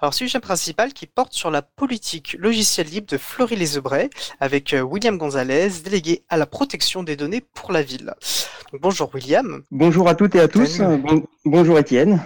Alors, sujet principal qui porte sur la politique logicielle libre de Fleury-les-Aubrais avec euh, William Gonzalez, délégué à la protection des données pour la ville. bonjour William. Bonjour à toutes et à tous. bonjour Étienne.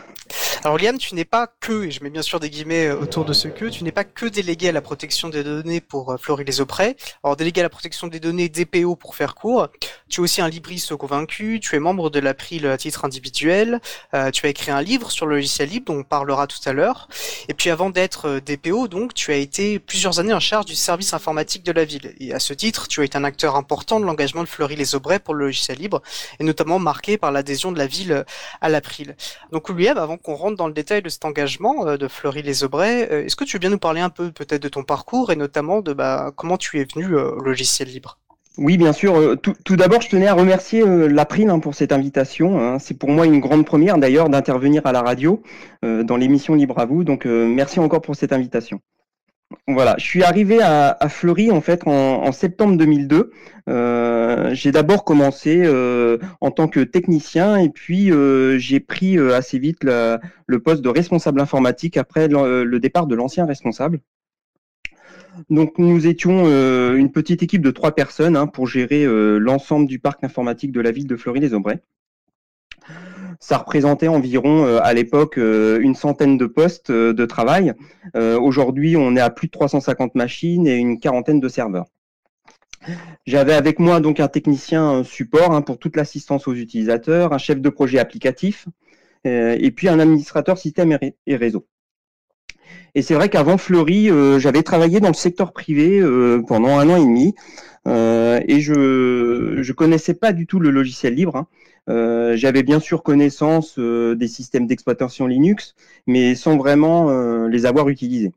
Alors Liam, tu n'es pas que, et je mets bien sûr des guillemets euh, autour de ce que, tu n'es pas que délégué à la protection des données pour euh, Fleury les Auprès. Alors délégué à la protection des données DPO pour faire court. Tu es aussi un libriste convaincu, tu es membre de l'April à titre individuel, euh, tu as écrit un livre sur le logiciel libre dont on parlera tout à l'heure. Et puis avant d'être DPO, donc, tu as été plusieurs années en charge du service informatique de la ville. Et à ce titre, tu as été un acteur important de l'engagement de Fleury les Aubrais pour le logiciel libre, et notamment marqué par l'adhésion de la ville à l'April. Donc Liam, avant qu'on rentre dans le détail de cet engagement euh, de Fleury-les-Aubrais, euh, est-ce que tu veux bien nous parler un peu peut-être de ton parcours et notamment de bah, comment tu es venu euh, au logiciel libre? Oui, bien sûr. Tout, d'abord, je tenais à remercier l'April hein, pour cette invitation. Hein. C'est pour moi une grande première d'ailleurs d'intervenir à la radio dans l'émission Libre à vous. Donc, merci encore pour cette invitation. Voilà, je suis arrivé à, Fleury en fait en, septembre 2002. Euh, j'ai d'abord commencé euh, en tant que technicien et puis euh, j'ai pris assez vite le poste de responsable informatique après le, départ de l'ancien responsable. Donc nous étions une petite équipe de trois personnes hein, pour gérer l'ensemble du parc informatique de la ville de Fleury-les-Aubrais ça représentait environ euh, à l'époque euh, une centaine de postes euh, de travail. Aujourd'hui, on est à plus de 350 machines et une quarantaine de serveurs. J'avais avec moi donc un technicien support hein, pour toute l'assistance aux utilisateurs, un chef de projet applicatif et puis un administrateur système et réseau. Et c'est vrai qu'avant Fleury, j'avais travaillé dans le secteur privé pendant un an et demi et je ne connaissais pas du tout le logiciel libre. Hein. Euh, j'avais bien sûr connaissance euh, des systèmes d'exploitation Linux, mais sans vraiment euh, les avoir utilisés.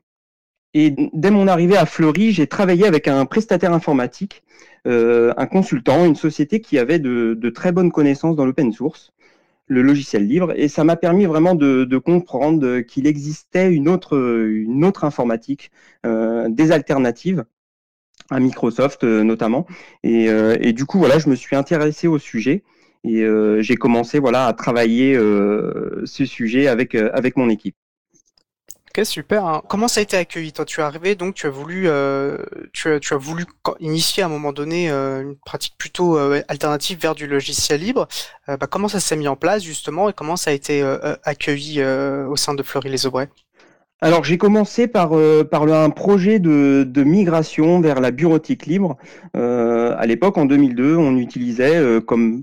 Et dès mon arrivée à Fleury, j'ai travaillé avec un prestataire informatique, un consultant, une société qui avait de, très bonnes connaissances dans l'open source, le logiciel libre, et ça m'a permis vraiment de, comprendre qu'il existait une autre, une autre informatique, des alternatives à Microsoft notamment. Et, et, du coup, voilà, je me suis intéressé au sujet. Et euh, j'ai commencé voilà, à travailler euh, ce sujet avec, euh, avec mon équipe. Ok, super. Hein. Comment ça a été accueilli Toi, tu es arrivé, donc tu as voulu, tu, as, tu, as, voulu initier à un moment donné une pratique plutôt alternative vers du logiciel libre. Bah, comment ça s'est mis en place justement et comment ça a été accueilli au sein de Fleury-les-Aubrais? Alors j'ai commencé par, par un projet de, de, migration vers la bureautique libre. à l'époque, en 2002, on utilisait comme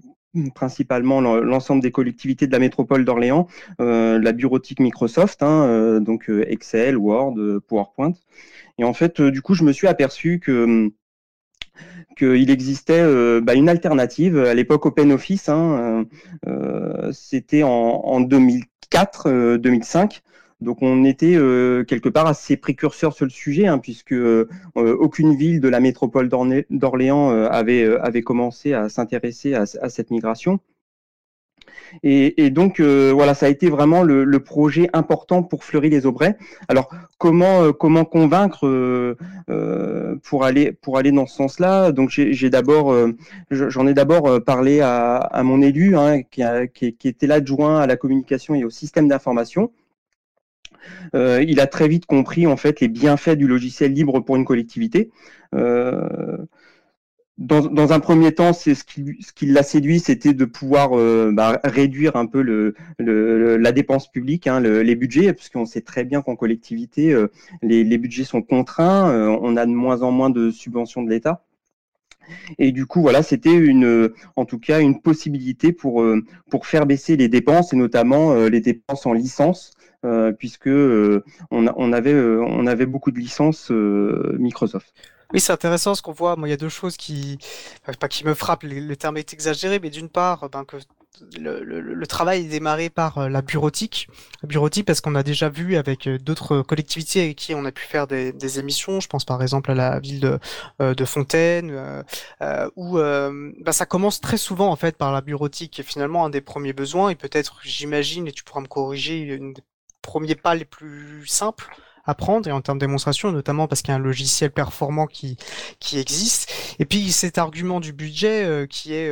principalement l'ensemble des collectivités de la métropole d'Orléans, euh, la bureautique Microsoft, hein, euh, donc euh, Excel, Word, PowerPoint. Et en fait, du coup, je me suis aperçu que qu'il existait bah, une alternative à l'époque OpenOffice. Hein, C'était en, en 2004-2005. Donc on était euh, quelque part assez précurseur sur le sujet, hein, puisque euh, aucune ville de la métropole d'Orléans euh, avait, commencé à s'intéresser à, cette migration. Et, donc voilà, ça a été vraiment le, projet important pour Fleury-les-Aubrais. Alors comment convaincre pour aller dans ce sens-là? Donc j'en ai d'abord parlé à, mon élu hein, qui était l'adjoint à la communication et au système d'information euh, il a très vite compris en fait les bienfaits du logiciel libre pour une collectivité. Euh, dans, un premier temps, c'est ce qui, l'a séduit, c'était de pouvoir euh, bah, réduire un peu la dépense publique, hein, les budgets, parce qu'on sait très bien qu'en collectivité, les, budgets sont contraints, on a de moins en moins de subventions de l'État. Et du coup, voilà, c'était en tout cas, une possibilité pour pour faire baisser les dépenses et notamment les dépenses en licence euh, puisque euh, on, avait, euh, on avait beaucoup de licences Microsoft. Oui, c'est intéressant ce qu'on voit. Moi, il y a deux choses qui, pas qui me frappent, le terme est exagéré, mais d'une part, ben, que le, travail est démarré par la bureautique. La bureautique parce qu'on a déjà vu avec d'autres collectivités avec qui on a pu faire des, émissions. Je pense par exemple à la ville de, Fontaine, où ben, ça commence très souvent en fait par la bureautique. Et finalement, un des premiers besoins, et peut-être, j'imagine, et tu pourras me corriger, une des premiers pas les plus simples à prendre et en termes de démonstration, notamment parce qu'il y a un logiciel performant qui qui existe. Et puis cet argument du budget qui est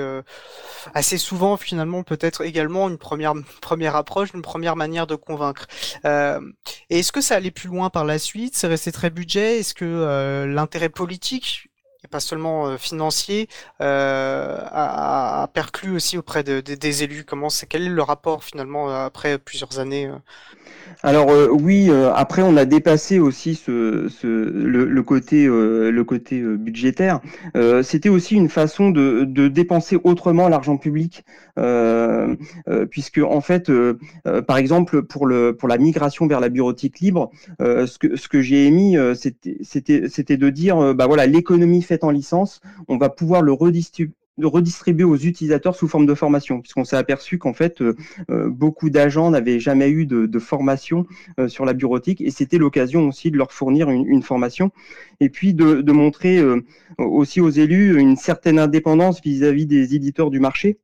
assez souvent finalement peut-être également une première première approche, une première manière de convaincre. et est-ce que ça allait plus loin par la suite? C'est resté très budget? Est-ce que l'intérêt politique pas seulement euh, financier, euh, a, perclus aussi auprès de, des élus Comment c'est quel est le rapport finalement après plusieurs années euh? Alors oui, après on a dépassé aussi ce, ce le, côté le côté budgétaire. C'était aussi une façon de, de dépenser autrement l'argent public, puisque en fait, par exemple pour le pour la migration vers la bureautique libre, ce que ce que j'ai émis, c'était de dire bah voilà l'économie faite en licence, on va pouvoir le redistribuer aux utilisateurs sous forme de formation, puisqu'on s'est aperçu qu'en fait, euh, euh, beaucoup d'agents n'avaient jamais eu de, formation euh, sur la bureautique, et c'était l'occasion aussi de leur fournir une, formation, et puis de, montrer aussi aux élus une certaine indépendance vis-à-vis des éditeurs du marché.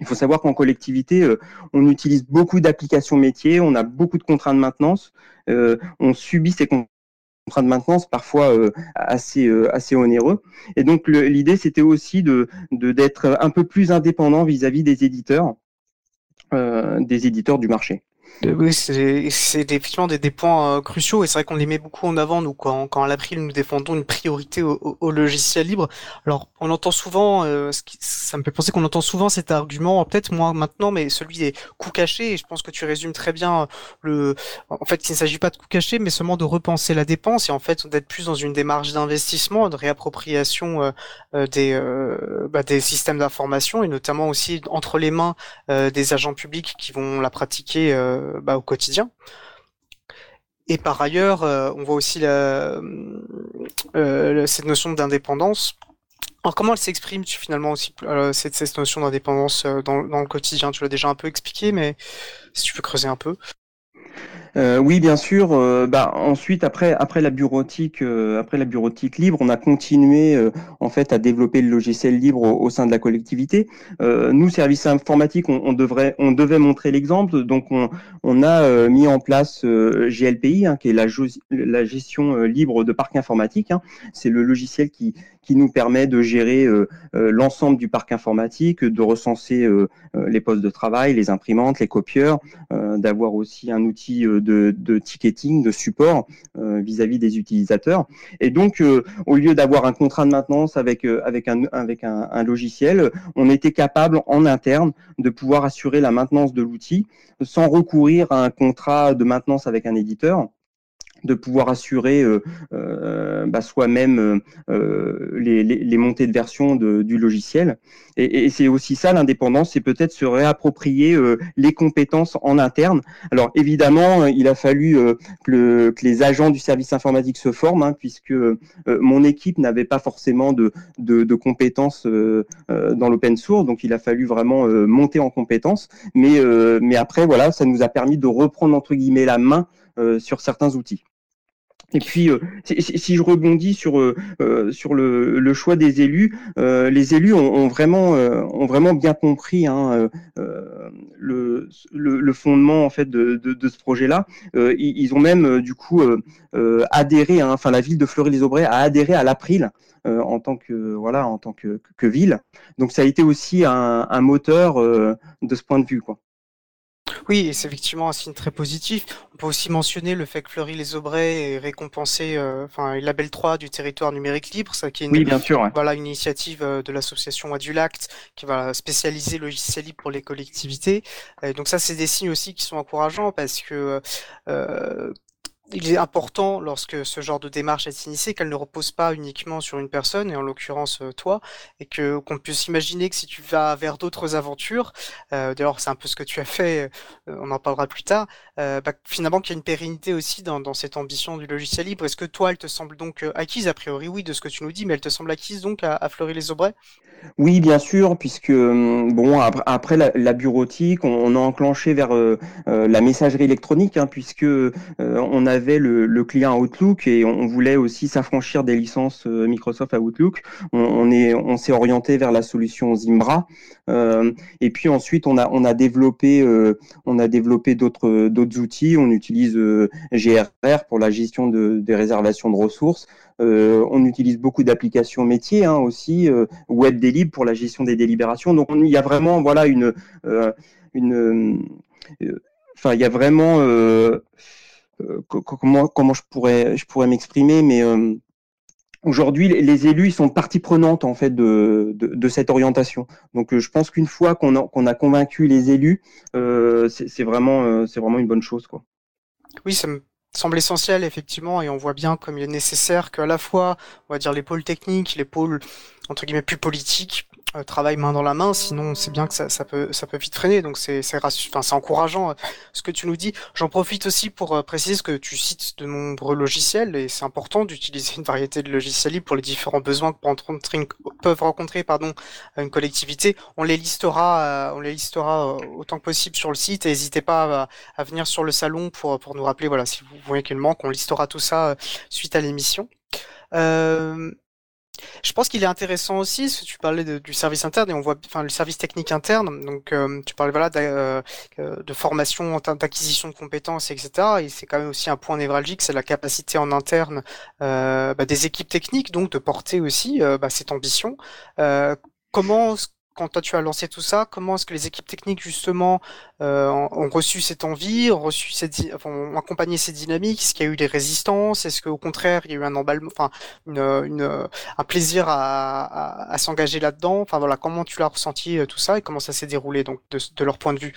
Il faut savoir qu'en collectivité, on utilise beaucoup d'applications métiers, on a beaucoup de contraintes de maintenance, on subit ces contraintes contrat de maintenance parfois euh, assez euh, assez onéreux. Et donc l'idée c'était aussi de d'être un peu plus indépendant vis-à-vis des éditeurs, euh, des éditeurs du marché. Oui, c'est effectivement des, des points cruciaux et c'est vrai qu'on les met beaucoup en avant nous quand, quand à l'April nous défendons une priorité au, au, logiciel libre. Alors on entend souvent, ce qui, ça me fait penser qu'on entend souvent cet argument, peut-être moins maintenant, mais celui des coûts cachés. Et je pense que tu résumes très bien le. En fait, il ne s'agit pas de coûts cachés, mais seulement de repenser la dépense et en fait d'être plus dans une démarche d'investissement, de réappropriation euh, euh, des euh, bah, des systèmes d'information et notamment aussi entre les mains des agents publics qui vont la pratiquer bah, au quotidien. Et par ailleurs, on voit aussi la, cette notion d'indépendance alors comment elle s'exprime finalement aussi euh, cette, notion d'indépendance euh, dans, dans, le quotidien? Tu l'as déjà un peu expliqué, mais si tu peux creuser un peu. Euh, oui, bien sûr. Euh, bah, ensuite, après, après la bureautique, euh, après la bureautique libre, on a continué en fait à développer le logiciel libre au, sein de la collectivité. nous, services informatiques, on, devrait, on devait montrer l'exemple. Donc, on, a mis en place GLPI, hein, qui est la, la gestion libre de parc informatique. Hein. C'est le logiciel qui, qui nous permet de gérer l'ensemble du parc informatique, de recenser les postes de travail, les imprimantes, les copieurs, d'avoir aussi un outil de, ticketing, de support euh, vis-à-vis des utilisateurs. Et donc, euh, au lieu d'avoir un contrat de maintenance avec, euh, avec, un, avec un, logiciel, on était capable en interne de pouvoir assurer la maintenance de l'outil sans recourir à un contrat de maintenance avec un éditeur de pouvoir assurer euh, euh, bah, soi-même euh, les, les, montées de version de, du logiciel. Et, et c'est aussi ça l'indépendance, c'est peut-être se réapproprier les compétences en interne. Alors évidemment, il a fallu que, le, que, les agents du service informatique se forment, hein, puisque mon équipe n'avait pas forcément de, de, de compétences dans l'open source, donc il a fallu vraiment monter en compétences. Mais, mais après, voilà, ça nous a permis de reprendre entre guillemets la main sur certains outils. Et puis, euh, si, je rebondis sur euh, euh, sur le, choix des élus, les élus ont, vraiment ont vraiment bien compris hein, le, le, fondement en fait de, de, ce projet-là. Ils, ont même du coup adhéré, hein, enfin la ville de Fleury-les-Aubrais a adhéré à l'April en tant que voilà en tant que, ville. Donc ça a été aussi un, un moteur de ce point de vue quoi. Oui, c'est effectivement un signe très positif. On peut aussi mentionner le fait que Fleury-les-Aubrais est récompensé, euh, enfin, label 3 du territoire numérique libre, ça qui est une, bien sûr, voilà, une initiative euh, de l'association Adulact qui va spécialiser le logiciel libre pour les collectivités. donc ça, c'est des signes aussi qui sont encourageants parce que euh, il est important lorsque ce genre de démarche est initiée qu'elle ne repose pas uniquement sur une personne et en l'occurrence euh, toi et que qu'on puisse imaginer que si tu vas vers d'autres aventures euh, d'ailleurs c'est un peu ce que tu as fait euh, on en parlera plus tard bah, finalement qu'il y a une pérennité aussi dans, cette ambition du logiciel libre. Est-ce que toi elle te semble donc acquise? A priori oui de ce que tu nous dis mais elle te semble acquise donc à, à Fleury-les-Aubrais oui, bien sûr, puisque bon après, la, bureautique, on, a enclenché vers la messagerie électronique, hein, puisque on a avait le, client Outlook et on voulait aussi s'affranchir des licences Microsoft à Outlook. On, est, on s'est orienté vers la solution Zimbra. et puis ensuite, on a, on a développé, on a développé d'autres, d'autres outils. On utilise GRR pour la gestion de, des réservations de ressources. Euh, on utilise beaucoup d'applications métiers hein, aussi, euh, WebDelib pour la gestion des délibérations. Donc il y a vraiment voilà une, euh, une enfin il y a vraiment comment comment je pourrais je pourrais m'exprimer, mais Aujourd'hui, les élus sont partie prenante en fait de, cette orientation. Donc, je pense qu'une fois qu'on a, convaincu les élus, c'est vraiment, c'est vraiment une bonne chose, quoi. Oui, ça me semble essentiel effectivement et on voit bien comme il est nécessaire qu'à la fois on va dire les pôles techniques les pôles entre guillemets plus politiques euh, travaille main dans la main, sinon c'est bien que ça, ça, peut ça peut vite freiner. Donc c'est c'est enfin, c'est encourageant euh, ce que tu nous dis. J'en profite aussi pour euh, préciser que tu cites de nombreux logiciels et c'est important d'utiliser une variété de logiciels libres pour les différents besoins que peuvent rencontrer pardon une collectivité. On les listera on les listera autant que possible sur le site et n'hésitez pas à, venir sur le salon pour pour nous rappeler voilà si vous voyez qu'il manque, on listera tout ça suite à l'émission. Euh, je pense qu'il est intéressant aussi, tu parlais du service interne et on voit, enfin, le service technique interne. Donc, euh, tu parlais voilà de, euh, de formation, d'acquisition de compétences, etc. Et c'est quand même aussi un point névralgique, c'est la capacité en interne euh, bah, des équipes techniques, donc de porter aussi bah, cette ambition. comment quand toi tu as lancé tout ça, comment est-ce que les équipes techniques justement euh, ont reçu cette envie, ont reçu cette, enfin, ont accompagné ces dynamiques? Est-ce qu'il y a eu des résistances? Est-ce qu'au contraire il y a eu un emballement, enfin une, un plaisir à, s'engager là-dedans? Enfin voilà, comment tu l'as ressenti euh, tout ça et comment ça s'est déroulé donc de leur point de vue?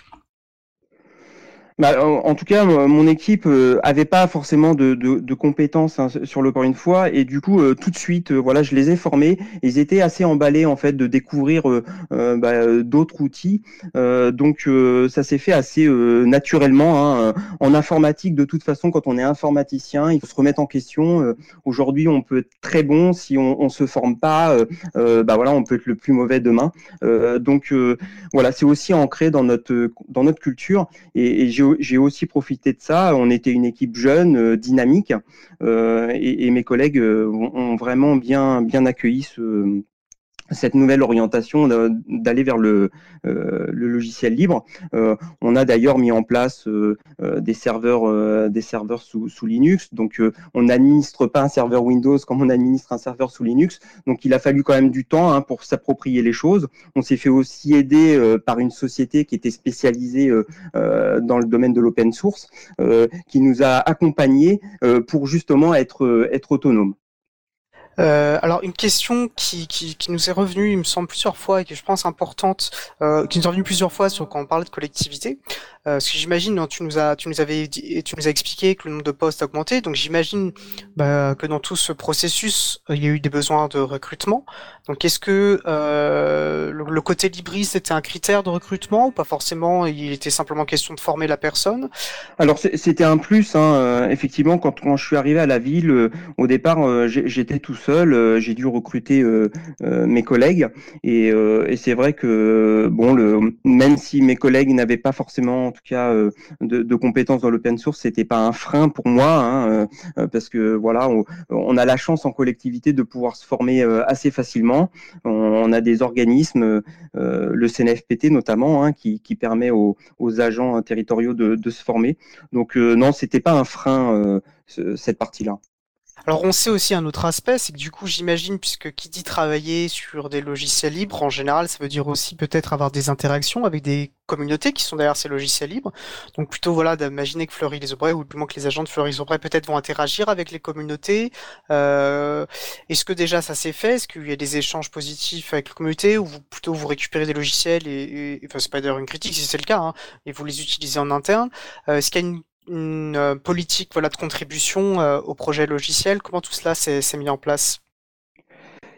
Bah, en, tout cas, mon équipe euh, avait pas forcément de, de, de compétences hein, sur le corps une fois, et du coup, euh, tout de suite, euh, voilà, je les ai formés. Ils étaient assez emballés en fait de découvrir bah, d'autres outils. donc, ça s'est fait assez naturellement. Hein. En informatique, de toute façon, quand on est informaticien, il faut se remettre en question. Aujourd'hui, on peut être très bon si on, on se forme pas. bah voilà, on peut être le plus mauvais demain. donc, voilà, c'est aussi ancré dans notre dans notre culture, et, et j'ai j'ai aussi profité de ça. On était une équipe jeune, euh, dynamique, euh, et, mes collègues euh, ont vraiment bien, bien accueilli ce, cette nouvelle orientation d'aller vers le, euh, logiciel libre. Euh, on a d'ailleurs mis en place euh, des serveurs, des serveurs sous, sous Linux. Donc, on n'administre pas un serveur Windows comme on administre un serveur sous Linux. Donc, il a fallu quand même du temps hein, pour s'approprier les choses. On s'est fait aussi aider par une société qui était spécialisée dans le domaine de l'open source, qui nous a accompagnés pour justement être, être autonome. Euh, alors une question qui, qui, nous est revenue, il me semble plusieurs fois et qui je pense importante, euh, qui nous est revenue plusieurs fois sur quand on parlait de collectivité. Euh, parce que j'imagine, tu nous as, tu nous avais, tu nous as expliqué que le nombre de postes a augmenté, donc j'imagine bah, que dans tout ce processus, il y a eu des besoins de recrutement. Donc est-ce que euh, le, côté libriste était un critère de recrutement ou pas forcément Il était simplement question de former la personne? Alors c'était un plus, hein, euh, effectivement, quand, quand je suis arrivé à la ville, euh, au départ, euh, j'étais tout seul, j'ai dû recruter mes collègues et, et c'est vrai que bon, le, même si mes collègues n'avaient pas forcément tout cas euh, de, compétences dans l'open source, c'était pas un frein pour moi, hein, euh, euh, parce que voilà, on, a la chance en collectivité de pouvoir se former assez facilement. On, a des organismes, le CNFPT notamment, hein, qui, permet aux, agents territoriaux de, se former. Donc non, c'était pas un frein cette partie-là. Alors on sait aussi un autre aspect, c'est que du coup j'imagine, puisque qui dit travailler sur des logiciels libres, en général ça veut dire aussi peut-être avoir des interactions avec des communautés qui sont derrière ces logiciels libres. Donc plutôt voilà d'imaginer que Fleury les Aubrais, ou du moins que les agents de Fleury les Aubrais peut-être vont interagir avec les communautés. Euh, Est-ce que déjà ça s'est fait? Est-ce qu'il y a des échanges positifs avec la communauté ou plutôt vous récupérez des logiciels et, enfin c'est pas d'ailleurs une critique si c'est le cas, hein, et vous les utilisez en interne euh, Est-ce qu'il y a une une euh, politique voilà de contribution euh, au projet logiciel. Comment tout cela s'est mis en place?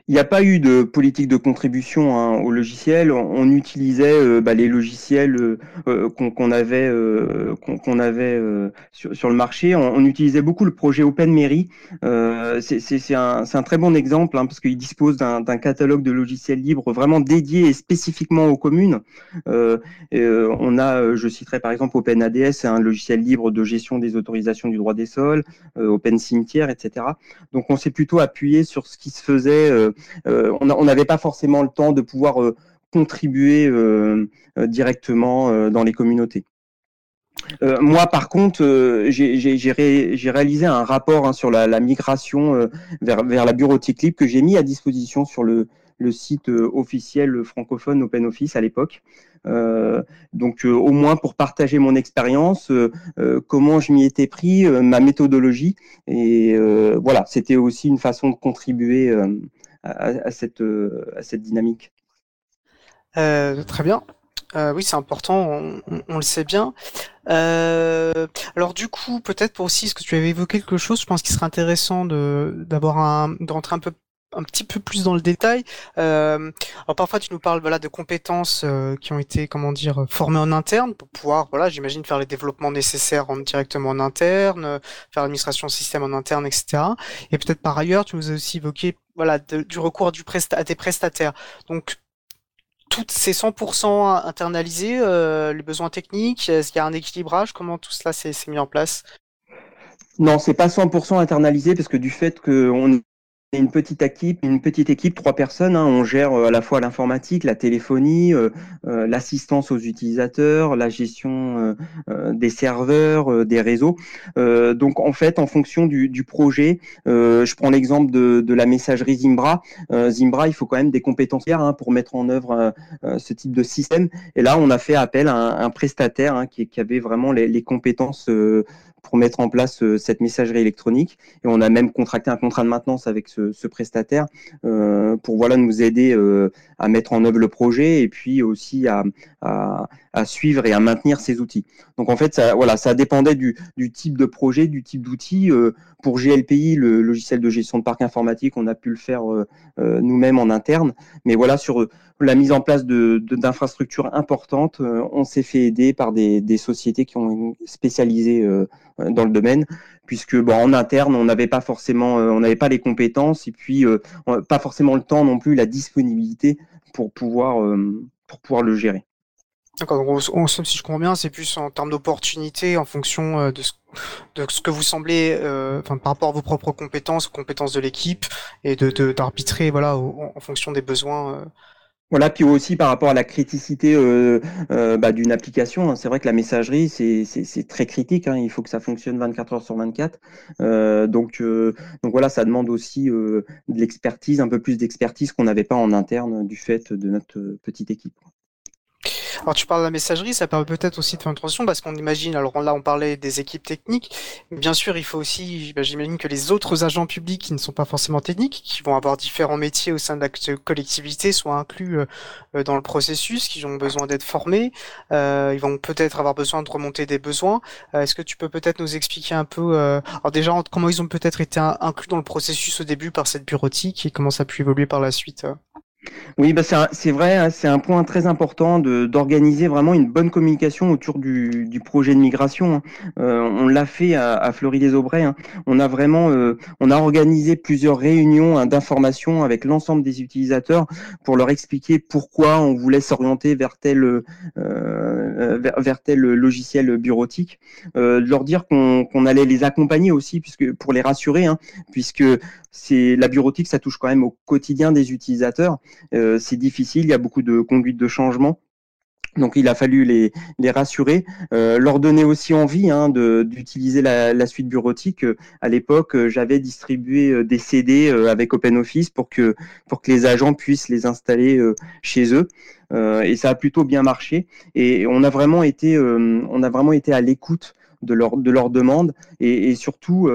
Il n'y a pas eu de politique de contribution hein, au logiciel. On, utilisait euh, bah, les logiciels euh, euh, qu'on avait, qu'on avait sur, le marché. On, utilisait beaucoup le projet OpenMairie. C'est un, un, très bon exemple hein, parce qu'il dispose d'un catalogue de logiciels libres vraiment dédié et spécifiquement aux communes. on a, je citerai par exemple OpenADS, c'est un logiciel libre de gestion des autorisations du droit des sols, Open Cimetière, etc. Donc on s'est plutôt appuyé sur ce qui se faisait euh, on n'avait pas forcément le temps de pouvoir euh, contribuer euh, directement dans les communautés. moi, par contre, j'ai réalisé un rapport hein, sur la, migration vers, la bureautique libre que j'ai mis à disposition sur le, site officiel francophone OpenOffice à l'époque. donc, au moins pour partager mon expérience, comment je m'y étais pris, ma méthodologie, et voilà, c'était aussi une façon de contribuer à, cette, euh, à cette dynamique. Euh, très bien. Euh, oui, c'est important, on, le sait bien. alors du coup, peut-être pour aussi, ce que tu avais évoqué quelque chose, je pense qu'il serait intéressant de d'avoir un, un peu un petit peu plus dans le détail. Euh, alors parfois tu nous parles voilà de compétences euh, qui ont été comment dire formées en interne pour pouvoir voilà j'imagine faire les développements nécessaires en, directement en interne, euh, faire l'administration système en interne etc. Et peut-être par ailleurs tu nous as aussi évoqué voilà du recours du à des prestataires. Donc toutes ces 100% internalisés, les besoins techniques, est-ce qu'il y a un équilibrage? Comment tout cela s'est mis en place? Non, c'est pas 100% internalisé parce que du fait qu'on une petite équipe, une petite équipe, trois personnes. Hein. on gère euh, à la fois l'informatique, la téléphonie, euh, euh, l'assistance aux utilisateurs, la gestion des serveurs, des réseaux. donc en fait, en fonction du, projet, je prends l'exemple de, la messagerie Zimbra. Zimbra, il faut quand même des compétences hein, pour mettre en œuvre ce type de système. Et là, on a fait appel à un, prestataire hein, qui, avait vraiment les, les compétences pour mettre en place euh, cette messagerie électronique. Et on a même contracté un contrat de maintenance avec ce, prestataire euh, pour voilà nous aider euh, à mettre en œuvre le projet et puis aussi à, suivre et à maintenir ces outils. Donc en fait, ça, voilà, ça dépendait du, type de projet, du type d'outil. pour GLPI, le logiciel de gestion de parc informatique, on a pu le faire nous-mêmes en interne. Mais voilà, sur la mise en place d'infrastructures importantes, on s'est fait aider par des, sociétés qui ont spécialisé dans le domaine, puisque bon, en interne, on n'avait pas forcément, euh, on n'avait pas les compétences et puis euh, pas forcément le temps non plus, la disponibilité pour pouvoir, pour pouvoir le gérer. D'accord, donc si je comprends bien, c'est plus en termes d'opportunités en fonction de ce, que vous semblez, par rapport à vos propres compétences, compétences de l'équipe, et d'arbitrer voilà, en, fonction des besoins voilà, puis aussi par rapport à la criticité euh, euh, bah, d'une application, hein. c'est vrai que la messagerie, c'est très critique, hein. il faut que ça fonctionne 24 heures sur 24. Euh, donc, donc voilà, ça demande aussi de l'expertise, un peu plus d'expertise qu'on n'avait pas en interne du fait de notre petite équipe. Alors tu parles de la messagerie, ça permet peut-être aussi de faire une transition parce qu'on imagine, alors là on parlait des équipes techniques, bien sûr il faut aussi, bah, j'imagine que les autres agents publics qui ne sont pas forcément techniques, qui vont avoir différents métiers au sein de la collectivité, soient inclus euh, dans le processus, qui ont besoin d'être formés, euh, ils vont peut-être avoir besoin de remonter des besoins. Euh, est-ce que tu peux peut-être nous expliquer un peu, alors déjà comment ils ont peut-être été inclus dans le processus au début par cette bureautique et comment ça a pu évoluer par la suite oui, bah c'est vrai, hein, c'est un point très important d'organiser vraiment une bonne communication autour du, du projet de migration. Hein. Euh, on l'a fait à, à Fleury-les-Aubrais. Hein. On a vraiment, euh, on a organisé plusieurs réunions hein, d'information avec l'ensemble des utilisateurs pour leur expliquer pourquoi on voulait s'orienter vers tel, euh, vers, tel logiciel bureautique, leur dire qu'on allait les accompagner aussi, puisque pour les rassurer, puisque c'est la bureautique, ça touche quand même au quotidien des utilisateurs. Euh, c'est difficile, il y a beaucoup de conduites de changement. Donc il a fallu les, les rassurer, euh, leur donner aussi envie hein, d'utiliser la, suite bureautique. À l'époque, j'avais distribué euh, des CD avec OpenOffice pour que, pour que les agents puissent les installer chez eux. et ça a plutôt bien marché. Et on a vraiment été, on a vraiment été à l'écoute de leur, de leurs demandes et surtout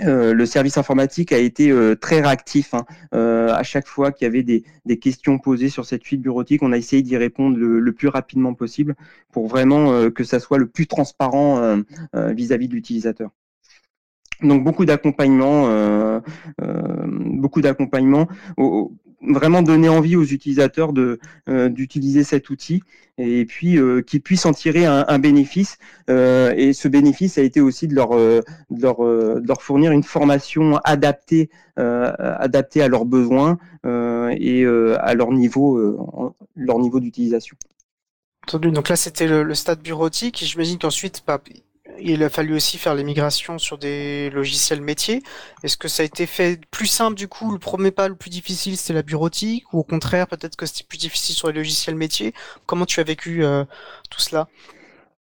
euh, le service informatique a été euh, très réactif. Hein. Euh, à chaque fois qu'il y avait des, questions posées sur cette fuite bureautique, on a essayé d'y répondre le, plus rapidement possible pour vraiment que ça soit le plus transparent vis-à-vis de l'utilisateur. Donc beaucoup d'accompagnement, euh, beaucoup d'accompagnement vraiment donner envie aux utilisateurs de euh, d'utiliser cet outil et puis euh, qu'ils puissent en tirer un, bénéfice. Euh, et ce bénéfice a été aussi de leur, de leur, de leur fournir une formation adaptée, adaptée à leurs besoins et à leur niveau, niveau d'utilisation. Donc là, c'était le, le, stade bureautique. J'imagine qu'ensuite, bah, il a fallu aussi faire les migrations sur des logiciels métiers. Est-ce que ça a été fait plus simple du coup Le premier pas le plus difficile, c'était la bureautique Ou au contraire, peut-être que c'était plus difficile sur les logiciels métiers? Comment tu as vécu euh, tout cela?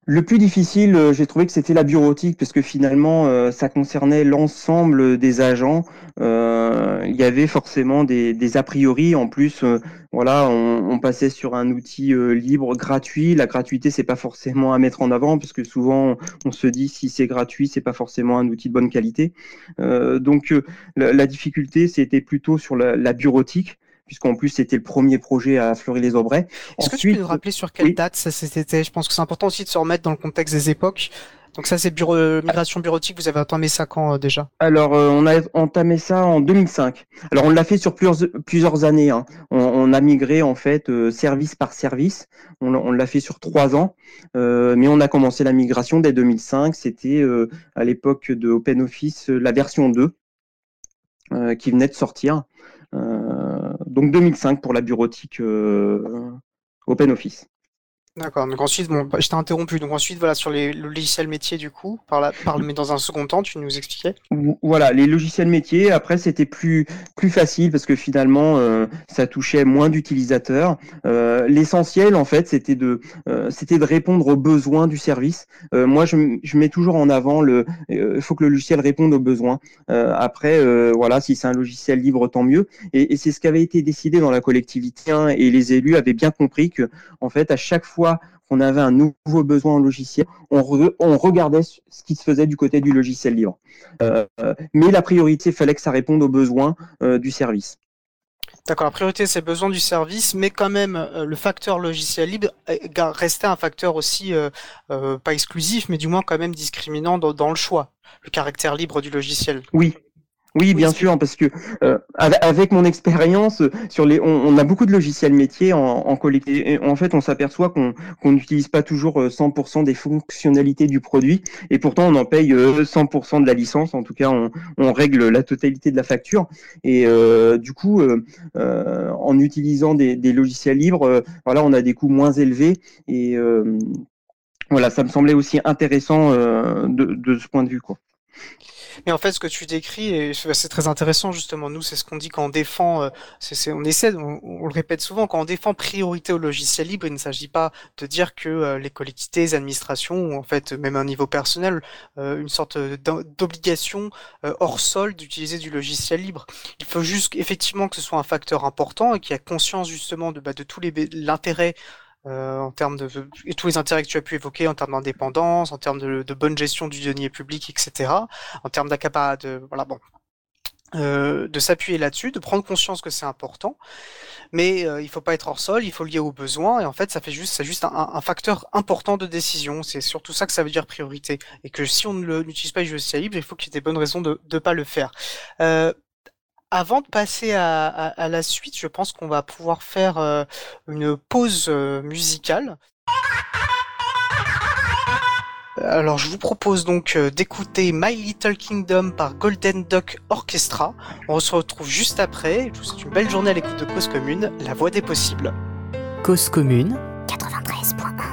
Le plus difficile, euh, j'ai trouvé que c'était la bureautique, parce que finalement, euh, ça concernait l'ensemble des agents. Euh, il y avait forcément des, a priori. En plus, voilà, on, passait sur un outil libre, gratuit. La gratuité, c'est pas forcément à mettre en avant, parce que souvent, on se dit si c'est gratuit, c'est pas forcément un outil de bonne qualité. donc, la, difficulté, c'était plutôt sur la, la bureautique puisqu'en plus c'était le premier projet à Fleury-les-Aubrais. Est-ce que tu peux nous rappeler sur quelle date ça c'était Je pense que c'est important aussi de se remettre dans le contexte des époques. Donc ça c'est bureau, euh, migration bureautique, vous avez entamé ça quand euh, déjà? Alors euh, on a entamé ça en 2005. Alors on l'a fait sur plusieurs, plusieurs années. Hein. On, a migré en fait service par service. On, on l'a fait sur trois ans, mais on a commencé la migration dès 2005. C'était à l'époque de OpenOffice la version 2 qui venait de sortir. Donc 2005 pour la bureautique euh, OpenOffice. D'accord. Donc ensuite, bon, bah, je t'ai interrompu. Donc ensuite, voilà, sur les logiciels métiers, du coup, par là, par, mais dans un second temps, tu nous expliquais? Voilà, les logiciels métiers. Après, c'était plus plus facile parce que finalement, euh, ça touchait moins d'utilisateurs. Euh, L'essentiel, en fait, c'était de euh, c'était de répondre aux besoins du service. Euh, moi, je, je mets toujours en avant le. Il faut que le logiciel réponde aux besoins. après, voilà, si c'est un logiciel libre, tant mieux. Et, et c'est ce qui avait été décidé dans la collectivité hein, et les élus avaient bien compris que, en fait, à chaque fois qu'on avait un nouveau besoin en logiciel, on, regardait ce qui se faisait du côté du logiciel libre. Euh, mais la priorité, il fallait que ça réponde aux besoins euh, du service. D'accord, la priorité c'est besoin du service, mais quand même euh, le facteur logiciel libre restait un facteur aussi pas exclusif, mais du moins quand même discriminant dans le choix, le caractère libre du logiciel. Oui, oui, bien sûr, parce que euh, avec mon expérience sur les, on, a beaucoup de logiciels métiers en, en. En fait, on s'aperçoit qu'on n'utilise pas toujours 100% euh, des fonctionnalités du produit, et pourtant on en paye 100% euh, de la licence. En tout cas, on, on règle la totalité de la facture. Et euh, du coup, euh, en utilisant des, des logiciels libres, voilà, on a des coûts moins élevés et voilà, ça me semblait aussi intéressant de, de ce point de vue, quoi. Mais en fait, ce que tu décris, et c'est très intéressant justement. Nous, c'est ce qu'on dit quand on défend. Euh, on essaie, on, le répète souvent, quand on défend priorité au logiciel libre, il ne s'agit pas de dire que euh, les collectivités, les administrations, ou en fait même à un niveau personnel, euh, une sorte d'obligation hors sol d'utiliser du logiciel libre. Il faut juste effectivement que ce soit un facteur important et qu'il y a conscience justement de, bah, de tous les l'intérêt euh, en termes de et tous les intérêts que tu as pu évoquer en termes d'indépendance, en termes de, de, bonne gestion du denier public, etc. En termes d'accaparement, de voilà bon, euh, de s'appuyer là-dessus, de prendre conscience que c'est important, mais euh, il faut pas être hors sol, il faut lier aux besoins, et en fait ça fait juste, c'est juste un, un, facteur important de décision. C'est surtout ça que ça veut dire priorité, et que si on ne n'utilise pas le logiciel libre, il faut qu'il y ait des bonnes raisons de ne pas le faire. Euh, avant de passer à, la suite, je pense qu'on va pouvoir faire euh, une pause euh, musicale. Alors je vous propose donc euh, d'écouter My Little Kingdom par Golden Duck Orchestra. On se retrouve juste après. Je vous souhaite une belle journée à l'écoute de Cause Commune, la voix des possibles. Cause Commune 93.1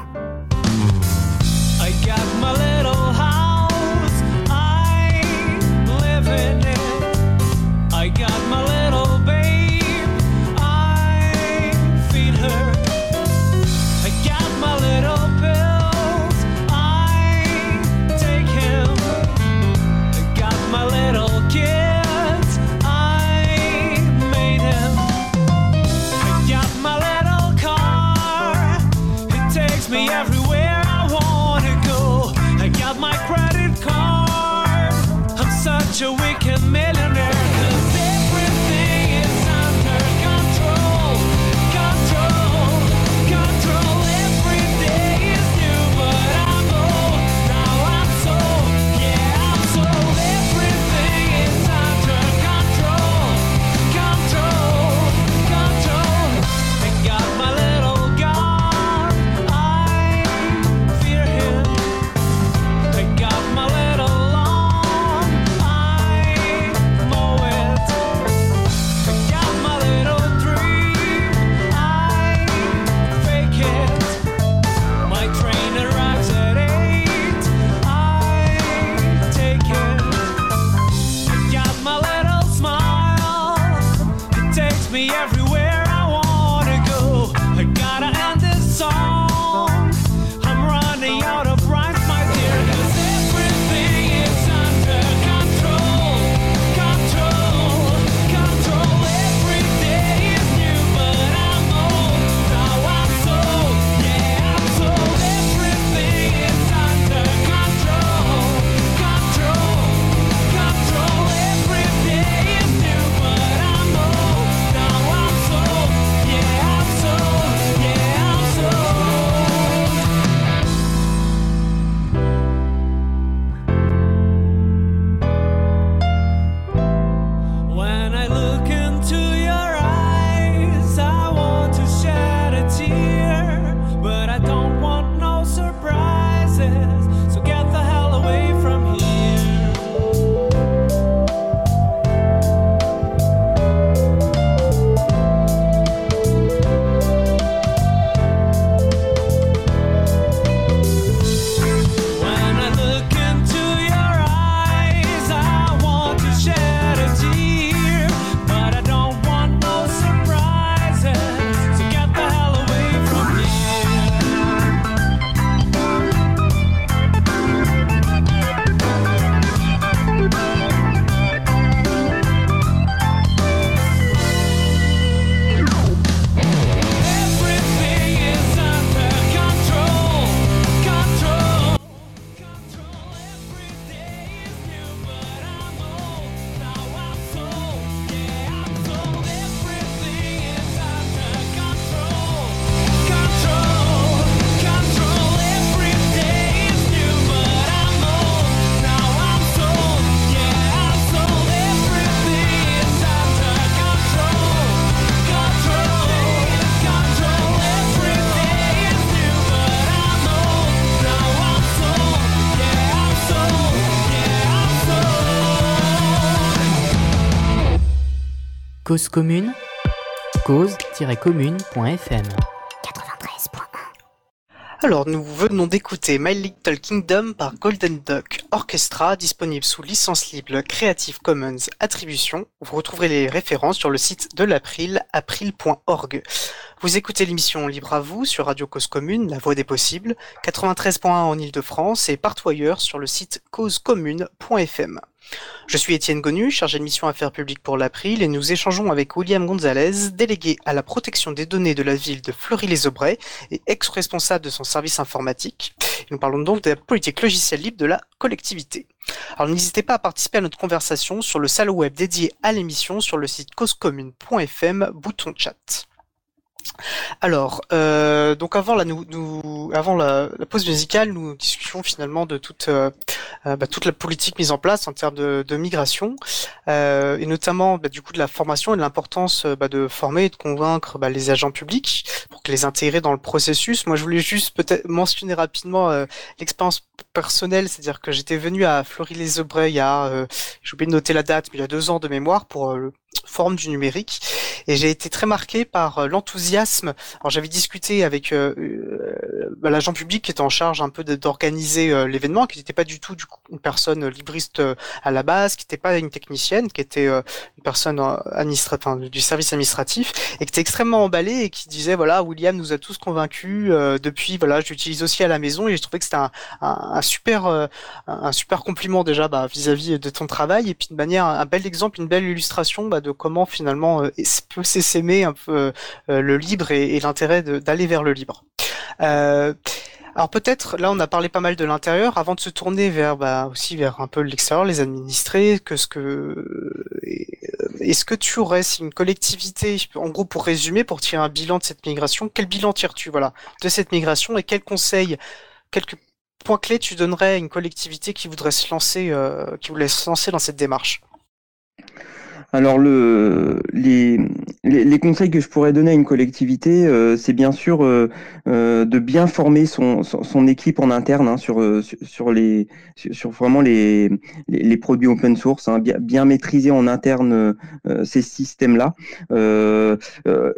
Cause commune cause-commune.fm alors, nous venons d'écouter My Little Kingdom par Golden Duck Orchestra, disponible sous licence libre Creative Commons Attribution. Vous retrouverez les références sur le site de l'April, april.org. Vous écoutez l'émission Libre à vous sur Radio Cause Commune, la voix des possibles, 93.1 en Ile-de-France et partout ailleurs sur le site causecommune.fm. Je suis Étienne Gonu, chargé de mission Affaires publiques pour l'April, et nous échangeons avec William Gonzalez, délégué à la protection des données de la ville de Fleury-les-Aubrais et ex-responsable de son service informatique. Nous parlons donc de la politique logicielle libre de la collectivité. Alors n'hésitez pas à participer à notre conversation sur le salon web dédié à l'émission sur le site causecommune.fm, bouton chat. Alors, euh, donc avant la, nous, nous avant la, la, pause musicale, nous discutions finalement de toute euh, euh, bah, toute la politique mise en place en termes de, de migration, euh, et notamment bah, du coup de la formation et de l'importance bah, de former et de convaincre bah, les agents publics pour que les intégrer dans le processus. Moi, je voulais juste peut-être mentionner rapidement euh, l'expérience personnelle, c'est-à-dire que j'étais venu à Fleury-les-Aubrais il y a, j'ai oublié de noter la date, mais il y a deux ans de mémoire pour le forme du numérique et j'ai été très marqué par euh, l'enthousiasme. Alors j'avais discuté avec euh, euh, bah, l'agent public qui était en charge un peu d'organiser l'événement, qui n'était pas du tout du coup, une personne libriste à la base, qui n'était pas une technicienne, qui était une personne administrative, du service administratif, et qui était extrêmement emballé et qui disait voilà William nous a tous convaincus depuis voilà j'utilise aussi à la maison et je trouvais que c'était un, un, super un super compliment déjà bah, vis-à-vis de ton travail et puis de manière un bel exemple, une belle illustration bah, de comment finalement peut s'essaimer un peu euh, le libre et, l'intérêt d'aller vers le libre. Euh, alors peut-être, là on a parlé pas mal de l'intérieur, avant de se tourner vers bah, aussi vers un peu l'extérieur, les administrés, que ce que euh, est-ce que tu aurais si une collectivité, en gros pour résumer, pour tirer un bilan de cette migration, quel bilan tires-tu voilà de cette migration et quels conseils, quelques points clés tu donnerais à une collectivité qui voudrait se lancer, qui voulait se lancer dans cette démarche? Alors le, les, les, conseils que je pourrais donner à une collectivité, euh, c'est bien sûr euh, euh, de bien former son, son, équipe en interne hein, sur, sur, les, sur vraiment les, les, produits open source, hein, bien, bien maîtriser en interne ces systèmes-là.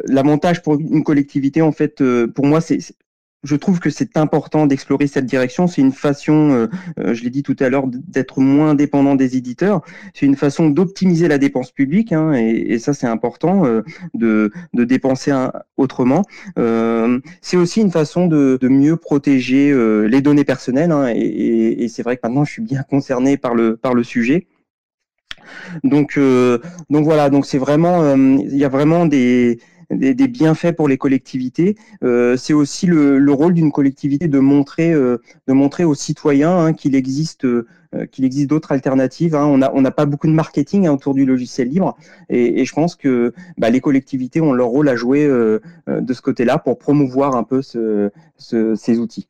L'avantage pour une collectivité, en fait, pour moi, c'est je trouve que c'est important d'explorer cette direction. C'est une façon, euh, euh, je l'ai dit tout à l'heure, d'être moins dépendant des éditeurs. C'est une façon d'optimiser la dépense publique, hein, et, ça c'est important euh, de, de, dépenser autrement. c'est aussi une façon de, de mieux protéger les données personnelles, hein, et, et c'est vrai que maintenant je suis bien concerné par le par le sujet. Donc donc voilà, donc c'est vraiment, il y a vraiment des des, bienfaits pour les collectivités. Euh, c'est aussi le, rôle d'une collectivité de montrer, euh, de montrer aux citoyens hein, qu'il existe, euh, qu'il existe d'autres alternatives. Hein. On n'a pas beaucoup de marketing hein, autour du logiciel libre, et, je pense que bah, les collectivités ont leur rôle à jouer de ce côté-là pour promouvoir un peu ces outils.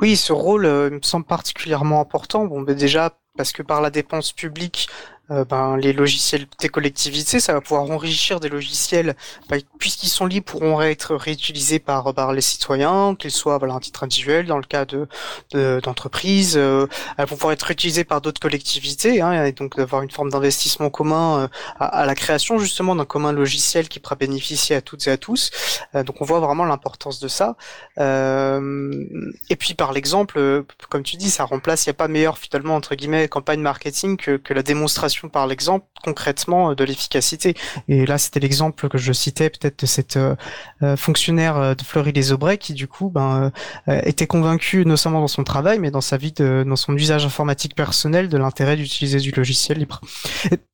Oui, ce rôle me semble particulièrement important. Bon, ben déjà parce que par la dépense publique, euh, ben, les logiciels des collectivités, ça va pouvoir enrichir des logiciels, ben, puisqu'ils sont libres, pourront être réutilisés par, par les citoyens, qu'ils soient voilà, un titre individuel dans le cas de d'entreprises, euh, elles vont pouvoir être réutilisées par d'autres collectivités, hein, et donc d'avoir une forme d'investissement commun euh, à, la création justement d'un commun logiciel qui pourra bénéficier à toutes et à tous. donc on voit vraiment l'importance de ça. et puis par l'exemple, comme tu dis, ça remplace, il n'y a pas meilleur finalement entre guillemets campagne marketing que, que la démonstration par l'exemple concrètement euh, de l'efficacité. Et là, c'était l'exemple que je citais peut-être de cette euh, euh, fonctionnaire de Fleury-les-Aubrais qui du coup ben, était convaincu non seulement dans son travail, mais dans sa vie, de, dans son usage informatique personnel, de l'intérêt d'utiliser du logiciel libre.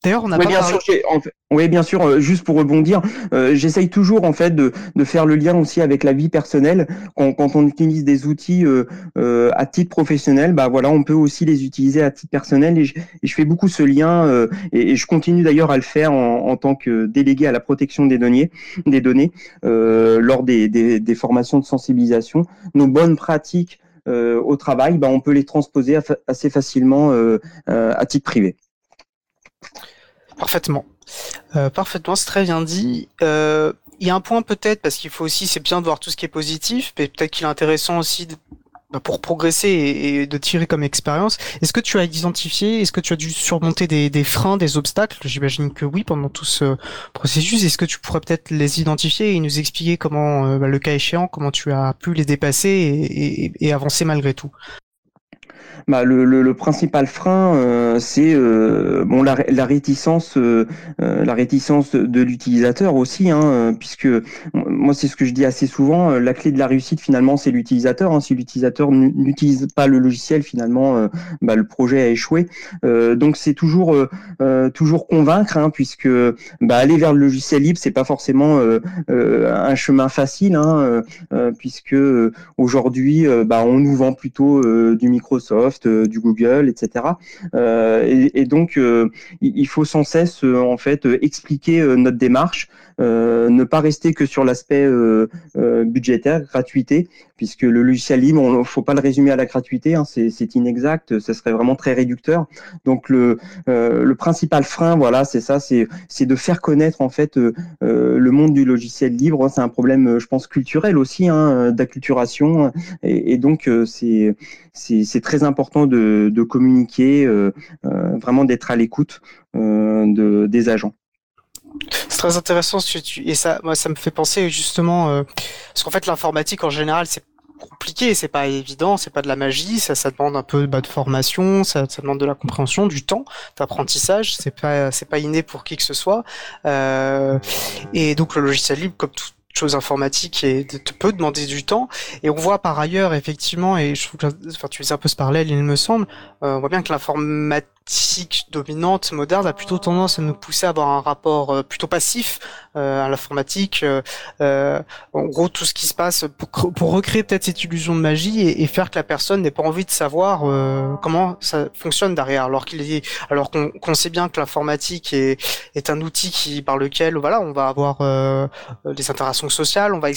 D'ailleurs, on a oui, pas bien sûr, oui, bien sûr. Juste pour rebondir, j'essaye toujours en fait de, de, faire le lien aussi avec la vie personnelle. Quand, quand on utilise des outils à titre professionnel, bah voilà, on peut aussi les utiliser à titre personnel. Et je, et je fais beaucoup ce lien euh, et, je continue d'ailleurs à le faire en, tant que délégué à la protection des données, des données euh, lors des, formations de sensibilisation. Nos bonnes pratiques euh, au travail, bah, on peut les transposer assez facilement à titre privé. Parfaitement. parfaitement, c'est très bien dit. il y a un point peut-être, parce qu'il faut aussi, c'est bien de voir tout ce qui est positif, mais peut-être qu'il est intéressant aussi bah, pour progresser et, de tirer comme expérience. Est-ce que tu as identifié, est-ce que tu as dû surmonter des, freins, des obstacles? J'imagine que oui pendant tout ce processus. Est-ce que tu pourrais peut-être les identifier et nous expliquer comment, euh, bah, le cas échéant, comment tu as pu les dépasser et avancer malgré tout? Bah, le, le, le, principal frein, euh, c'est euh, bon la, réticence, euh, la réticence de l'utilisateur aussi, hein, puisque moi c'est ce que je dis assez souvent. la clé de la réussite finalement, c'est l'utilisateur. Hein, si l'utilisateur n'utilise pas le logiciel, finalement, bah, le projet a échoué. donc c'est toujours toujours convaincre, hein, puisque bah, aller vers le logiciel libre, c'est pas forcément un chemin facile, hein, puisque aujourd'hui, bah, on nous vend plutôt du Microsoft euh, du Google, etc. Euh, et, donc, euh, il faut sans cesse en fait expliquer notre démarche, ne pas rester que sur l'aspect budgétaire, gratuité, puisque le logiciel libre, ne faut pas le résumer à la gratuité, hein, c'est inexact, ça serait vraiment très réducteur. Donc le, principal frein, voilà, c'est ça, c'est de faire connaître en fait le monde du logiciel libre. C'est un problème, je pense, culturel aussi, hein, d'acculturation, et, donc c'est très important de, communiquer, euh, euh, vraiment d'être à l'écoute euh, des agents. C'est très intéressant ce tu et ça moi ça me fait penser justement parce qu'en fait l'informatique en général c'est compliqué, c'est pas évident, c'est pas de la magie, ça, ça demande un peu bah, de formation, ça, ça, demande de la compréhension, du temps, d'apprentissage, c'est pas c'est pas inné pour qui que ce soit. et donc le logiciel libre, comme tout, chose informatique et peut demander du temps. Et on voit par ailleurs effectivement, et je trouve que enfin, tu fais un peu ce parallèle, il me semble, euh, on voit bien que l'informatique dominante moderne a plutôt tendance à nous pousser à avoir un rapport euh, plutôt passif euh, à l'informatique. Euh, en gros, tout ce qui se passe pour, pour recréer peut-être cette illusion de magie et, et faire que la personne n'ait pas envie de savoir comment ça fonctionne derrière, alors qu'il est, alors qu'on sait bien que l'informatique est, est un outil qui par lequel voilà, on va avoir des interactions sociales, on va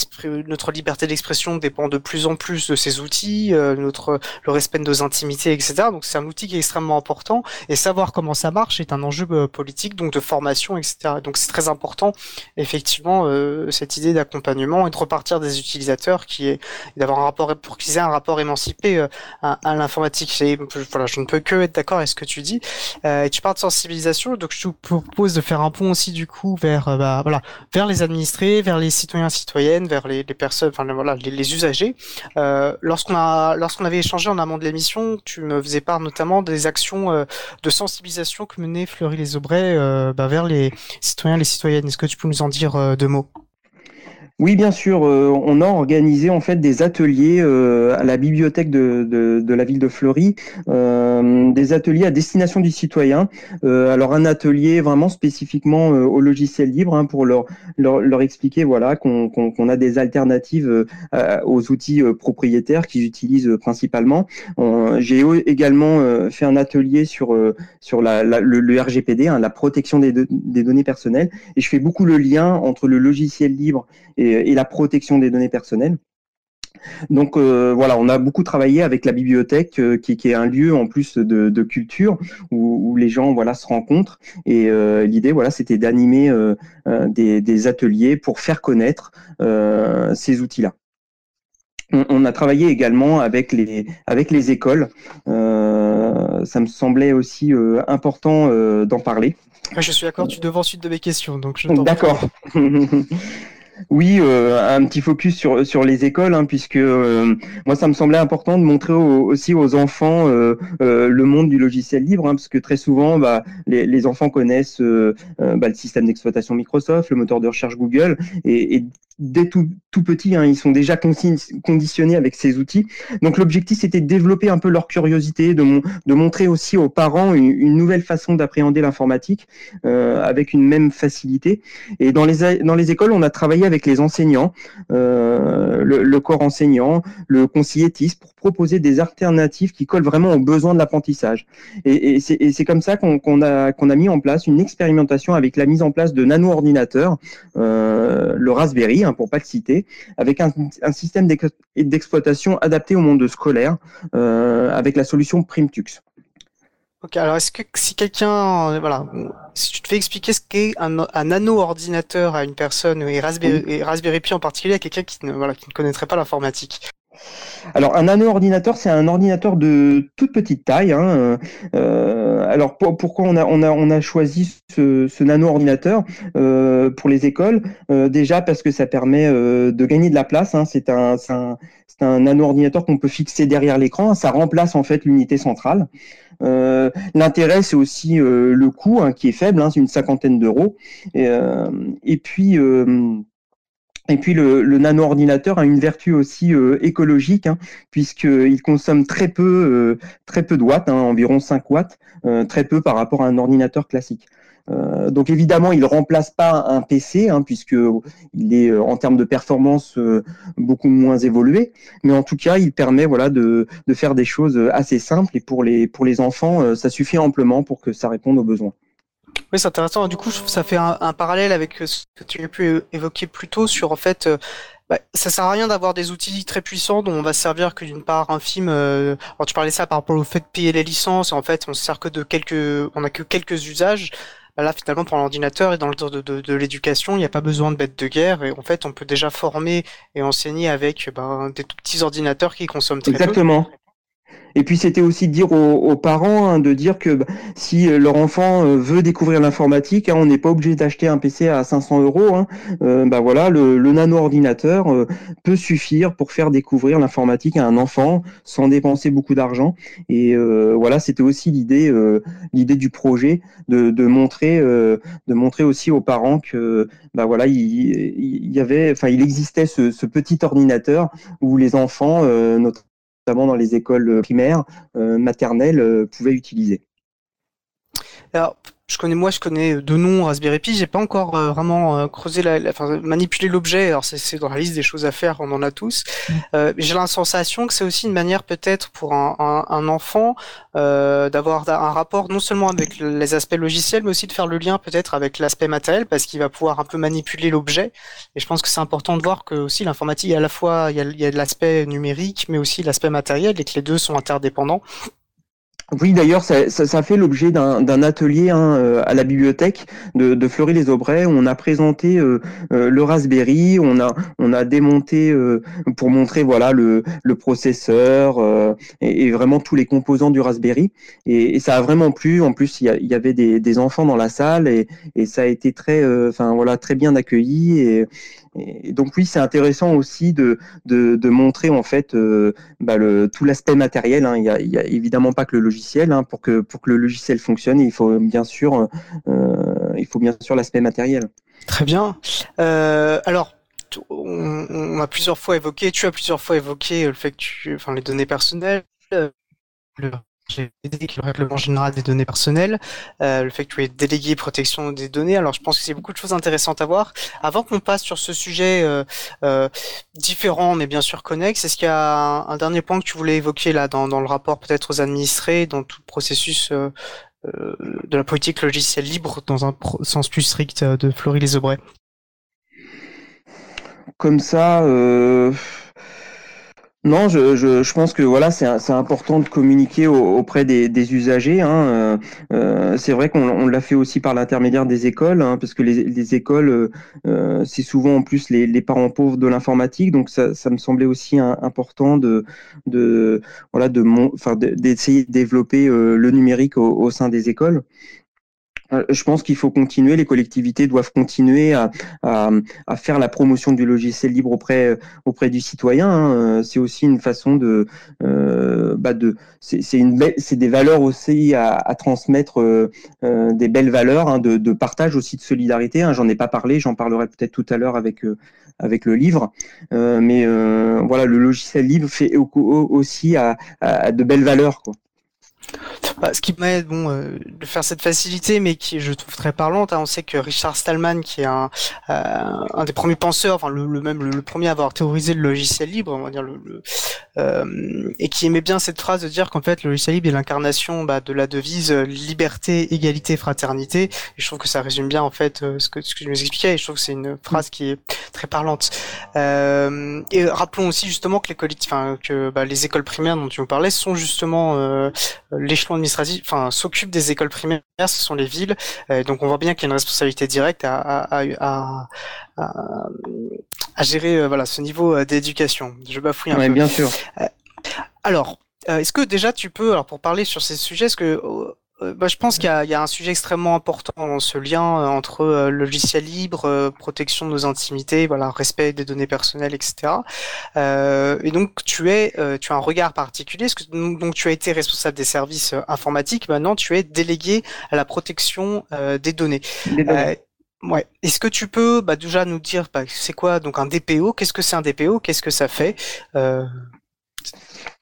notre liberté d'expression dépend de plus en plus de ces outils, notre le respect de nos intimités, etc. Donc c'est un outil qui est extrêmement important et savoir comment ça marche est un enjeu euh, politique, donc de formation, etc. Donc c'est très important, effectivement, euh, cette idée d'accompagnement et de repartir des utilisateurs qui est d'avoir un rapport pour qu'ils aient un rapport émancipé euh, à, l'informatique. Voilà, je ne peux que être d'accord avec ce que tu dis. et tu parles de sensibilisation, donc je te propose de faire un pont aussi du coup vers bah, voilà vers les administrés, vers les citoyens citoyennes, vers les, personnes, enfin voilà les, les usagers. lorsqu'on a lorsqu'on avait échangé en amont de l'émission, tu me faisais part notamment des actions de sensibilisation que menait Fleury les Aubrais euh, bah, vers les citoyens, les citoyennes. Est-ce que tu peux nous en dire euh, deux mots? Oui, bien sûr. Euh, on a organisé en fait des ateliers euh, à la bibliothèque de, de, de, la ville de Fleury, euh, des ateliers à destination du citoyen. alors un atelier vraiment spécifiquement au logiciel libre hein, pour leur, leur, leur expliquer voilà qu'on qu'on a des alternatives aux outils propriétaires qu'ils utilisent principalement. J'ai également fait un atelier sur sur la, le, RGPD, hein, la protection des, des données personnelles, et je fais beaucoup le lien entre le logiciel libre et et, la protection des données personnelles. Donc euh, voilà, on a beaucoup travaillé avec la bibliothèque, euh, qui, est un lieu en plus de, culture où, les gens voilà se rencontrent. Et euh, l'idée voilà, c'était d'animer des, ateliers pour faire connaître ces outils-là. On, a travaillé également avec les avec les écoles. ça me semblait aussi important d'en parler. Je suis d'accord, tu devant suite de mes questions, donc je D'accord. Oui, euh, un petit focus sur sur les écoles, hein, puisque euh, moi ça me semblait important de montrer aussi aux enfants euh, le monde du logiciel libre, hein, parce que très souvent, bah, les, enfants connaissent bah, le système d'exploitation Microsoft, le moteur de recherche Google, et dès tout, tout petit, hein, ils sont déjà conditionnés avec ces outils. Donc l'objectif, c'était de développer un peu leur curiosité, de, montrer aussi aux parents une, nouvelle façon d'appréhender l'informatique euh, avec une même facilité. Et dans les, écoles, on a travaillé avec les enseignants, euh, le, corps enseignant, le conseiller proposer des alternatives qui collent vraiment aux besoins de l'apprentissage. Et, et c'est comme ça qu'on a, qu'on a mis en place une expérimentation avec la mise en place de nano-ordinateurs, euh, le Raspberry, hein, pour pas le citer, avec un, système d'exploitation adapté au monde scolaire, euh, avec la solution Primtux. Ok, alors est-ce que si quelqu'un, voilà, si tu te fais expliquer ce qu'est un, un nano-ordinateur à une personne, et Raspberry, Raspberry Pi en particulier, à quelqu'un qui ne, voilà, qui ne connaîtrait pas l'informatique alors un nano-ordinateur, c'est un ordinateur de toute petite taille. Hein. Euh, alors pourquoi on a, on, a, on a choisi ce, nano-ordinateur euh, pour les écoles? Euh, Déjà parce que ça permet de gagner de la place. Hein. C'est un, un, un nano-ordinateur qu'on peut fixer derrière l'écran. Ça remplace en fait l'unité centrale. L'intérêt, c'est aussi le coût hein, qui est faible, c'est une cinquantaine d'euros. Et, et, puis et puis le, nano-ordinateur a une vertu aussi euh, écologique, hein, puisqu'il consomme très peu, euh, très de watts, hein, environ 5 watts, euh, très peu par rapport à un ordinateur classique. donc évidemment, il ne remplace pas un PC, hein, puisqu'il est en termes de performance beaucoup moins évolué, mais en tout cas, il permet voilà, de, de faire des choses assez simples, et pour les, pour les enfants, ça suffit amplement pour que ça réponde aux besoins. Oui, c'est intéressant. Du coup, ça fait un, parallèle avec ce que tu as pu évoquer plus tôt sur en fait. Euh, bah, ça sert à rien d'avoir des outils très puissants dont on va servir que d'une part un film. Euh, alors tu parlais ça par rapport au fait de payer les licences. En fait, on se sert que de quelques, on a que quelques usages. Bah, là, finalement, pour l'ordinateur et dans le temps de, l'éducation, il n'y a pas besoin de bêtes de guerre. Et en fait, on peut déjà former et enseigner avec ben, des tout petits ordinateurs qui consomment très Exactement. Et puis c'était aussi dire aux, parents hein, de dire que bah, si euh, leur enfant euh, veut découvrir l'informatique, hein, on n'est pas obligé d'acheter un PC à 500 euros. Hein, euh, bah voilà, le, nano ordinateur peut suffire pour faire découvrir l'informatique à un enfant sans dépenser beaucoup d'argent. Et voilà, c'était aussi l'idée, l'idée du projet de, montrer, de montrer aussi aux parents que bah voilà, il, y avait, enfin, il existait ce, ce, petit ordinateur où les enfants, notre notamment dans les écoles primaires, euh, maternelles, euh, pouvaient utiliser. Alors, je connais moi, je connais deux noms Raspberry Pi. J'ai pas encore vraiment creusé la, enfin manipulé l'objet. Alors c'est dans la liste des choses à faire, on en a tous. Mm. j'ai la sensation que c'est aussi une manière peut-être pour un, un, enfant d'avoir un rapport non seulement avec les aspects logiciels, mais aussi de faire le lien peut-être avec l'aspect matériel, parce qu'il va pouvoir un peu manipuler l'objet. Et je pense que c'est important de voir que aussi l'informatique, à la fois il y a, il y a l'aspect numérique, mais aussi l'aspect matériel, et que les deux sont interdépendants. Oui, d'ailleurs, ça, fait l'objet d'un atelier hein, euh, à la bibliothèque de, de Fleury-les-Aubrais. On a présenté euh, euh, le Raspberry, on a, on a démonté pour montrer voilà le, processeur et, vraiment tous les composants du Raspberry. Et, ça a vraiment plu. En plus, il y, avait des, enfants dans la salle et, ça a été très, enfin voilà, très bien accueilli. Et donc oui, c'est intéressant aussi de, de, de, montrer en fait euh, bah, le, tout l'aspect matériel. Hein. Il, y a, a évidemment pas que le logiciel. Hein. Pour que pour que le logiciel fonctionne, il faut bien sûr euh, il faut bien sûr l'aspect matériel. Très bien. Euh, alors on, on, a plusieurs fois évoqué, tu as plusieurs fois évoqué le fait que tu, enfin les données personnelles, le le règlement général des données personnelles, euh, le fait que tu aies délégué protection des données. Alors je pense que c'est beaucoup de choses intéressantes à voir. Avant qu'on passe sur ce sujet euh, euh, différent mais bien sûr connexe, est-ce qu'il y a un, dernier point que tu voulais évoquer là dans, le rapport peut-être aux administrés, dans tout le processus de la politique logicielle libre dans un sens plus strict de Florie les Comme ça, non, je, je, je, pense que voilà, c'est important de communiquer auprès des, des usagers. Hein. Euh, euh c'est vrai qu'on on l'a fait aussi par l'intermédiaire des écoles, hein, parce que les, les écoles, euh, c'est souvent en plus les, les parents pauvres de l'informatique, donc ça, ça, me semblait aussi important de, de voilà, de enfin d'essayer de, développer euh, le numérique au, au sein des écoles. Euh, je pense qu'il faut continuer, les collectivités doivent continuer à, à, à, faire la promotion du logiciel libre auprès, auprès du citoyen. Hein. Euh, c'est aussi une façon de, euh, bah de c'est des valeurs aussi à, à transmettre, euh, des belles valeurs hein, de, de, partage aussi de solidarité. Hein. J'en ai pas parlé, j'en parlerai peut-être tout à l'heure avec avec le livre, mais voilà, le logiciel libre fait aussi à, à de belles valeurs. Quoi. Bah, ce qui m'aide bon, euh, de faire cette facilité, mais qui je trouve très parlante. Hein. On sait que Richard Stallman, qui est un, euh, un des premiers penseurs, enfin le, même le, premier à avoir théorisé le logiciel libre, on va dire le, euh, et qui aimait bien cette phrase de dire qu'en fait le logiciel libre est l'incarnation bah, de la devise euh, liberté, égalité, fraternité. Et je trouve que ça résume bien en fait ce que ce que je vous expliquais. Et je trouve que c'est une phrase qui est très parlante. et rappelons aussi justement que les que bah, les écoles primaires dont tu nous parlais sont justement l'échelon administratif, enfin, s'occupe des écoles primaires, ce sont les villes. donc on voit bien qu'il y a une responsabilité directe à, à, à, à gérer voilà ce niveau d'éducation. Je bafouille un peu. Bien sûr. alors, est-ce que déjà tu peux, alors pour parler sur ces sujets, est-ce que euh, bah, je pense qu'il y, y, a un sujet extrêmement important dans ce lien euh, entre euh, logiciel libre, protection de nos intimités, voilà, respect des données personnelles, etc. Euh, et donc tu es, tu as un regard particulier, parce que donc tu as été responsable des services informatiques, maintenant tu es délégué à la protection des données. Ouais. Est-ce que tu peux bah, déjà nous dire bah, c'est quoi donc un DPO Qu'est-ce que c'est un DPO Qu'est-ce que ça fait? Euh...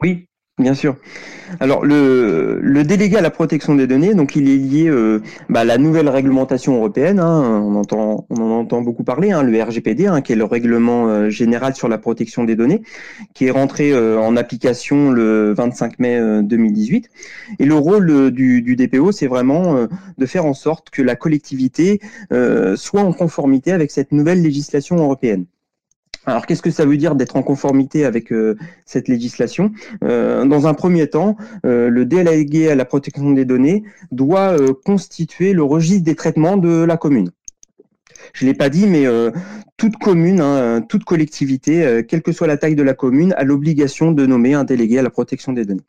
Oui, Bien sûr. Alors le, délégué à la protection des données, donc il est lié euh, bah, à la nouvelle réglementation européenne. Hein, on entend, en entend beaucoup parler, hein, le RGPD, hein, qui est le règlement euh, général sur la protection des données, qui est rentré euh, en application le 25 mai 2018. Et le rôle du DPO, c'est vraiment de faire en sorte que la collectivité soit en conformité avec cette nouvelle législation européenne. Alors, qu'est-ce que ça veut dire d'être en conformité avec euh, cette législation? Euh, Dans un premier temps, euh, le délégué à la protection des données doit constituer le registre des traitements de la commune. Je ne l'ai pas dit, mais toute commune, hein, toute collectivité, quelle que soit la taille de la commune, a l'obligation de nommer un délégué à la protection des données.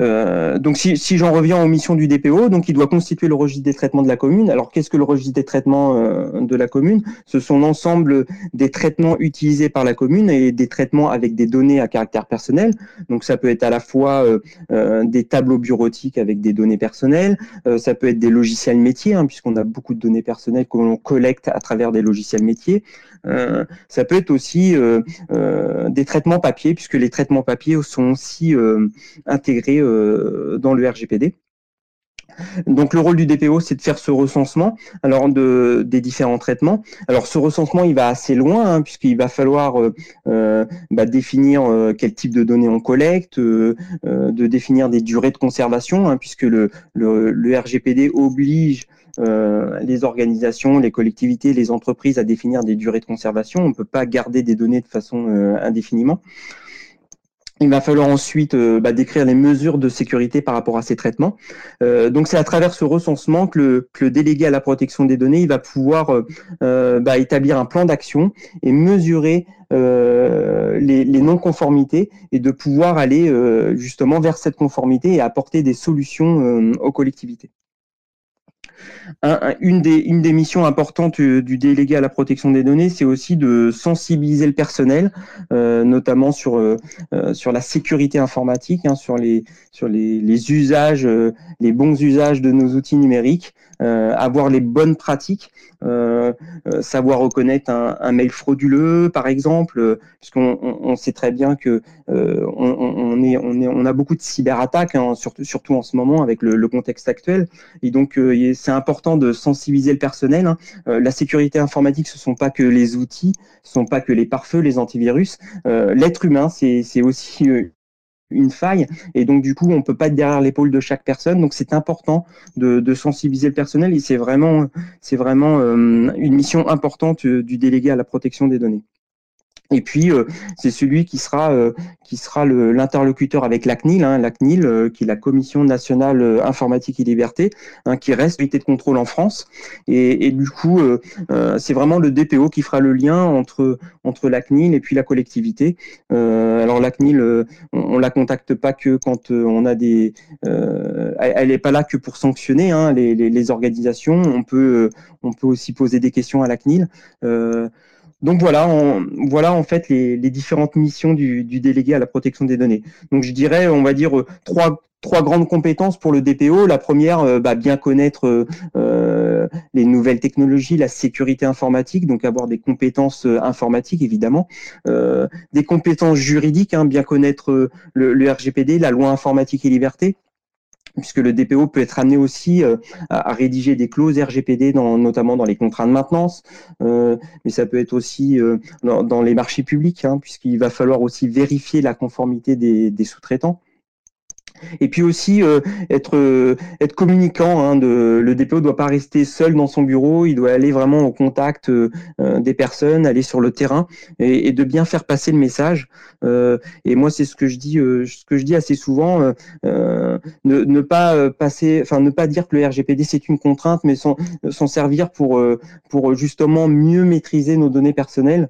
Euh, donc si, si j'en reviens aux missions du DPO, donc il doit constituer le registre des traitements de la commune. Alors qu'est-ce que le registre des traitements euh, de la commune? Ce sont l'ensemble des traitements utilisés par la commune et des traitements avec des données à caractère personnel. Donc ça peut être à la fois euh, des tableaux bureautiques avec des données personnelles, ça peut être des logiciels métiers, hein, puisqu'on a beaucoup de données personnelles que l'on collecte à travers des logiciels métiers. ça peut être aussi des traitements papier, puisque les traitements papier sont aussi intégrés euh, dans le RGPD. Donc le rôle du DPO, c'est de faire ce recensement alors de, des différents traitements. Alors ce recensement, il va assez loin hein, puisqu'il va falloir euh, euh, bah, définir quel type de données on collecte, de définir des durées de conservation, hein, puisque le, RGPD oblige les organisations, les collectivités, les entreprises à définir des durées de conservation. On ne peut pas garder des données de façon indéfiniment. Il va falloir ensuite euh, bah, décrire les mesures de sécurité par rapport à ces traitements. Euh, donc c'est à travers ce recensement que le, délégué à la protection des données va pouvoir euh, bah, établir un plan d'action et mesurer les, les non-conformités et de pouvoir aller justement vers cette conformité et apporter des solutions aux collectivités une, des, missions importantes du délégué à la protection des données, c'est aussi de sensibiliser le personnel, euh, notamment sur, euh, euh, sur la sécurité informatique, hein, sur, les, usages, les bons usages de nos outils numériques, avoir les bonnes pratiques, savoir reconnaître un, mail frauduleux, par exemple, puisqu'on on, sait très bien que on, a beaucoup de cyberattaques, hein, surtout, en ce moment avec le, le contexte actuel, et donc c'est important de sensibiliser le personnel. Hein. Euh, la sécurité informatique, ce ne sont pas que les outils, ce ne sont pas que les pare-feux, les antivirus. Euh, l'être humain, c'est aussi euh, une faille et donc du coup on peut pas être derrière l'épaule de chaque personne donc c'est important de, sensibiliser le personnel et c'est vraiment c'est vraiment une mission importante du délégué à la protection des données. Et puis, euh, c'est celui qui sera, euh, qui sera l'interlocuteur avec la CNIL, hein, la CNIL, euh, qui est la Commission nationale informatique et liberté, hein, qui reste l'unité de contrôle en France. Et, et du coup, c'est vraiment le DPO qui fera le lien entre, entre la CNIL et puis la collectivité. alors, la CNIL, on, on la contacte pas que quand on a des... elle n'est pas là que pour sanctionner hein, les, les, les, organisations. On peut, on peut aussi poser des questions à la CNIL. Donc voilà, voilà en fait les, différentes missions du, délégué à la protection des données. Donc je dirais, on va dire euh, trois, trois grandes compétences pour le DPO. La première, euh, bah, bien connaître euh, les nouvelles technologies, la sécurité informatique, donc avoir des compétences informatiques évidemment, des compétences juridiques, hein, bien connaître le, RGPD, la loi informatique et liberté puisque le DPO peut être amené aussi euh, à, rédiger des clauses RGPD, notamment dans les contrats de maintenance, euh, mais ça peut être aussi euh, dans, les marchés publics, hein, puisqu'il va falloir aussi vérifier la conformité des, sous-traitants. Et puis aussi euh, être euh, être communicant. Hein, de, le DPO doit pas rester seul dans son bureau. Il doit aller vraiment au contact euh, des personnes, aller sur le terrain et, et, de bien faire passer le message. et moi, c'est ce que je dis, ce que je dis assez souvent. Ne, ne, pas passer, enfin ne pas dire que le RGPD c'est une contrainte, mais s'en servir pour pour justement mieux maîtriser nos données personnelles.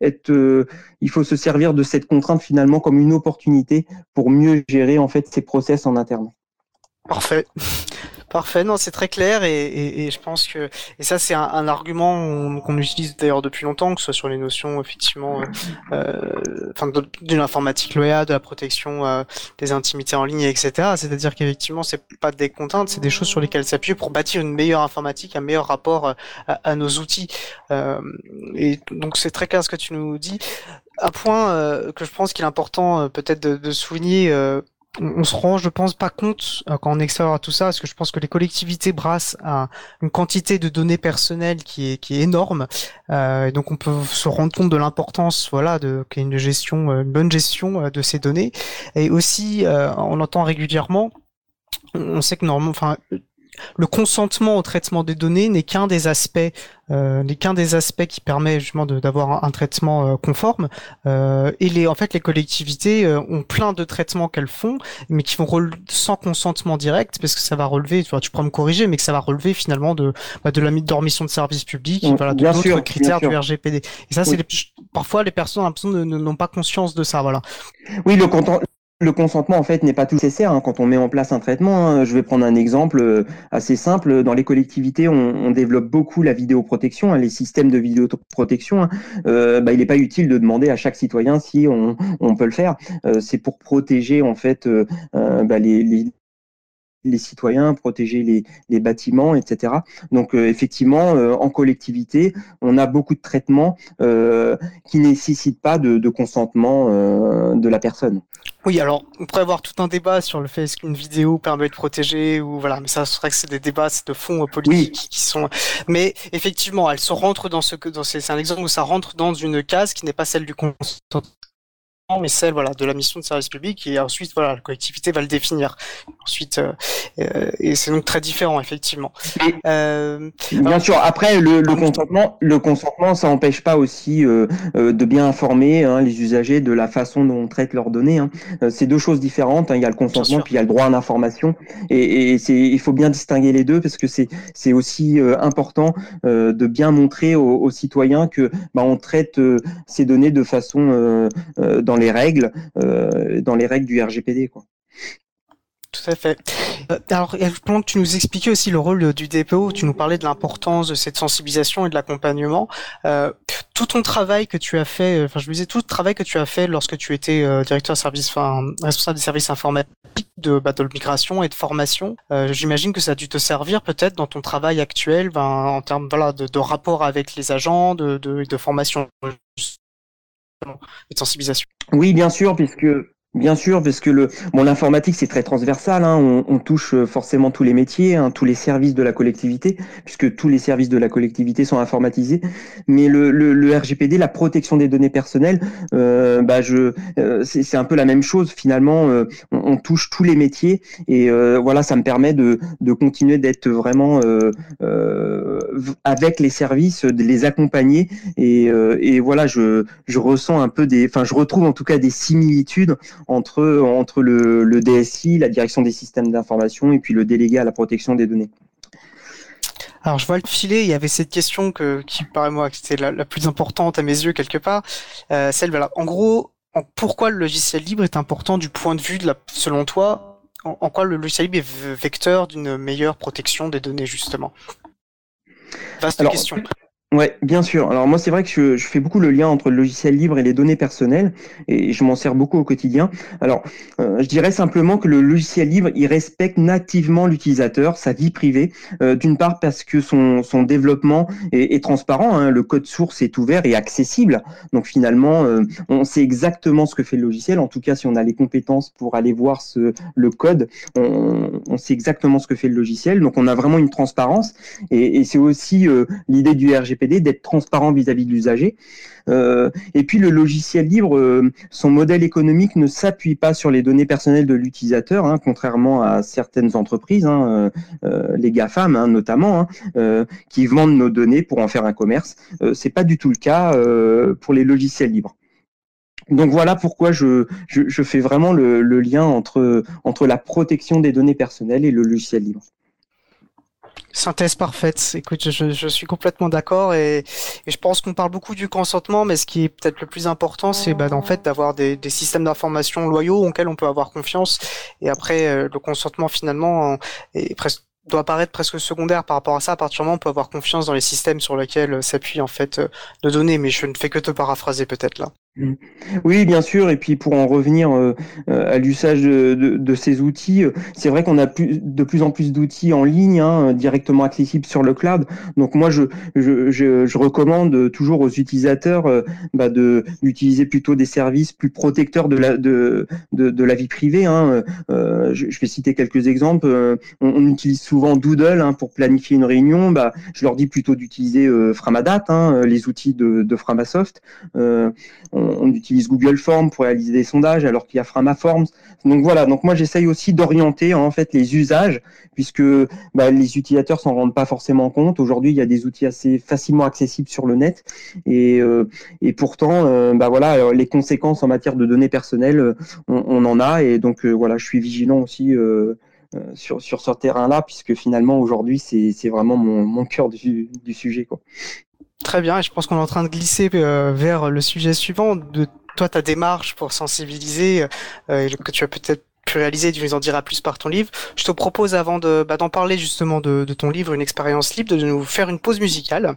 Être, il faut se servir de cette contrainte finalement comme une opportunité pour mieux gérer en fait ces process en interne. Parfait. Parfait, non, c'est très clair et, je pense que et ça c'est un, argument qu'on utilise d'ailleurs depuis longtemps, que ce soit sur les notions effectivement, euh, enfin d'une informatique loyale, de la protection euh, des intimités en ligne, etc. C'est-à-dire qu'effectivement c'est pas des contraintes, c'est des choses sur lesquelles s'appuyer pour bâtir une meilleure informatique, un meilleur rapport euh, à, nos outils. Euh, et donc c'est très clair ce que tu nous dis. Un point euh, que je pense qu'il est important euh, peut-être de, de souligner on, se rend, je pense, pas compte euh, quand on explore tout ça, parce que je pense que les collectivités brassent une quantité de données personnelles qui est, qui est énorme. Euh, donc on peut se rendre compte de l'importance, voilà, de qu'il une gestion, euh, une bonne gestion de ces données. Et aussi, on entend régulièrement on sait que normalement, enfin, le consentement au traitement des données n'est qu'un des aspects, euh, n'est qu'un des aspects qui permet justement d'avoir un, traitement euh, conforme. Euh, et les, en fait, les collectivités euh, ont plein de traitements qu'elles font, mais qui vont sans consentement direct, parce que ça va relever. Tu, vois, tu pourras me corriger, mais que ça va relever finalement de bah, de la mission de service public, mmh, voilà, d'autres critères du RGPD. Et ça, c'est parfois les personnes n'ont pas conscience de ça, voilà. Oui, le, le consentement, en fait, n'est pas tout nécessaire hein, quand on met en place un traitement. Hein. Je vais prendre un exemple euh, assez simple. Dans les collectivités, on, on développe beaucoup la vidéoprotection, hein, les systèmes de vidéoprotection. Hein. Euh, bah, il n'est pas utile de demander à chaque citoyen si on, on peut le faire. Euh, c'est pour protéger en fait euh, bah, les, les, les citoyens, protéger les, les bâtiments, etc. Donc euh, effectivement, euh, en collectivité, on a beaucoup de traitements euh, qui nécessitent pas de, de consentement euh, de la personne. Oui, alors on pourrait avoir tout un débat sur le fait est-ce qu'une vidéo permet de protéger ou voilà, mais ça serait que c'est des débats de fond politiques qui sont. Mais effectivement, elle se rentre dans ce que dans c'est un exemple où ça rentre dans une case qui n'est pas celle du consentement mais celle voilà de la mission de service public et ensuite voilà la collectivité va le définir ensuite euh, euh et c'est donc très différent effectivement euh, bien sûr après le, le, consentement le consentement ça n'empêche pas aussi euh, euh, de bien informer hein, les usagers de la façon dont on traite leurs données hein. c'est deux choses différentes hein. il y a le consentement puis il y a le droit à l'information et, et c'est il faut bien distinguer les deux parce que c'est c'est aussi important de bien montrer aux, aux, citoyens que bah, on traite ces données de façon dans les règles, euh, dans les règles du RGPD, quoi. Tout à fait. Euh, alors, pendant que tu nous expliquais aussi le rôle du DPO, tu nous parlais de l'importance de cette sensibilisation et de l'accompagnement. Euh, tout ton travail que tu as fait, enfin, je me disais, tout le travail que tu as fait lorsque tu étais directeur de service, enfin, responsable des services informatiques de battle migration et de formation, j'imagine que ça a dû te servir peut-être dans ton travail actuel, ben, en termes voilà, de, rapport avec les agents, de, de, formation de sensibilisation. Oui, bien sûr, puisque Bien sûr, parce que le bon l'informatique c'est très transversal, hein, on, on, touche euh, forcément tous les métiers, hein, tous les services de la collectivité, puisque tous les services de la collectivité sont informatisés. Mais le, le, le RGPD, la protection des données personnelles, euh, bah je euh, c'est un peu la même chose finalement. Euh, on, on, touche tous les métiers et euh, voilà, ça me permet de, de continuer d'être vraiment avec les services, de les accompagner et, et voilà, je je ressens un peu des, enfin je retrouve en tout cas des similitudes entre, entre le, le DSI, la direction des systèmes d'information, et puis le délégué à la protection des données. Alors je vois le filet, il y avait cette question que, qui paraît moi que c'était la, la, plus importante à mes yeux quelque part, euh, celle voilà, en gros, en, pourquoi le logiciel libre est important du point de vue de la, selon toi, en, en quoi le logiciel libre est vecteur d'une meilleure protection des données justement? Vaste Alors, question. Ouais, bien sûr. Alors moi, c'est vrai que je, je, fais beaucoup le lien entre le logiciel libre et les données personnelles, et je m'en sers beaucoup au quotidien. Alors, euh, je dirais simplement que le logiciel libre, il respecte nativement l'utilisateur, sa vie privée. Euh, D'une part parce que son, son développement est, est transparent, hein, le code source est ouvert et accessible. Donc finalement, euh, on sait exactement ce que fait le logiciel. En tout cas, si on a les compétences pour aller voir ce, le code, on, on sait exactement ce que fait le logiciel. Donc on a vraiment une transparence, et, et c'est aussi euh, l'idée du RGPD D'être transparent vis-à-vis de l'usager. Euh, et puis le logiciel libre, euh, son modèle économique ne s'appuie pas sur les données personnelles de l'utilisateur, hein, contrairement à certaines entreprises, hein, euh, les GAFAM hein, notamment, qui vendent nos données pour en faire un commerce. c'est pas du tout le cas pour les logiciels libres. Donc voilà pourquoi je, je, fais vraiment le, le, lien entre, entre la protection des données personnelles et le logiciel libre. Synthèse parfaite. Écoute, je, je suis complètement d'accord et, et, je pense qu'on parle beaucoup du consentement, mais ce qui est peut-être le plus important, c'est bah, en fait d'avoir des, des, systèmes d'information loyaux auxquels on peut avoir confiance. Et après, euh, le consentement finalement est presque doit apparaître presque secondaire par rapport à ça. À partir du moment où on peut avoir confiance dans les systèmes sur lesquels s'appuient en fait euh, nos données, mais je ne fais que te paraphraser peut-être là. Oui, bien sûr. Et puis pour en revenir euh, euh, à l'usage de, ces outils, euh, c'est vrai qu'on a plus, de plus en plus d'outils en ligne, hein, directement accessibles sur le cloud. Donc moi, je, je, recommande toujours aux utilisateurs bah, de d'utiliser plutôt des services plus protecteurs de la de, de, la vie privée. Hein. Je, vais citer quelques exemples. On, utilise souvent Doodle hein, pour planifier une réunion. Bah, je leur dis plutôt d'utiliser Framadat, les outils de, de Framasoft on, utilise Google Forms pour réaliser des sondages alors qu'il y a Framaforms. Donc voilà, donc moi j'essaye aussi d'orienter en fait les usages puisque bah, les utilisateurs s'en rendent pas forcément compte. Aujourd'hui, il y a des outils assez facilement accessibles sur le net et, euh, pourtant, euh, bah voilà, les conséquences en matière de données personnelles, on, en a et donc euh, voilà, je suis vigilant aussi. sur, sur ce terrain-là, puisque finalement aujourd'hui c'est vraiment mon, mon cœur du, du sujet. Quoi. Très bien, et je pense qu'on est en train de glisser euh, vers le sujet suivant de toi ta démarche pour sensibiliser euh, que tu as peut-être pu réaliser, tu nous en diras plus par ton livre. Je te propose avant de bah, d'en parler justement de, de, ton livre, une expérience libre, de nous faire une pause musicale.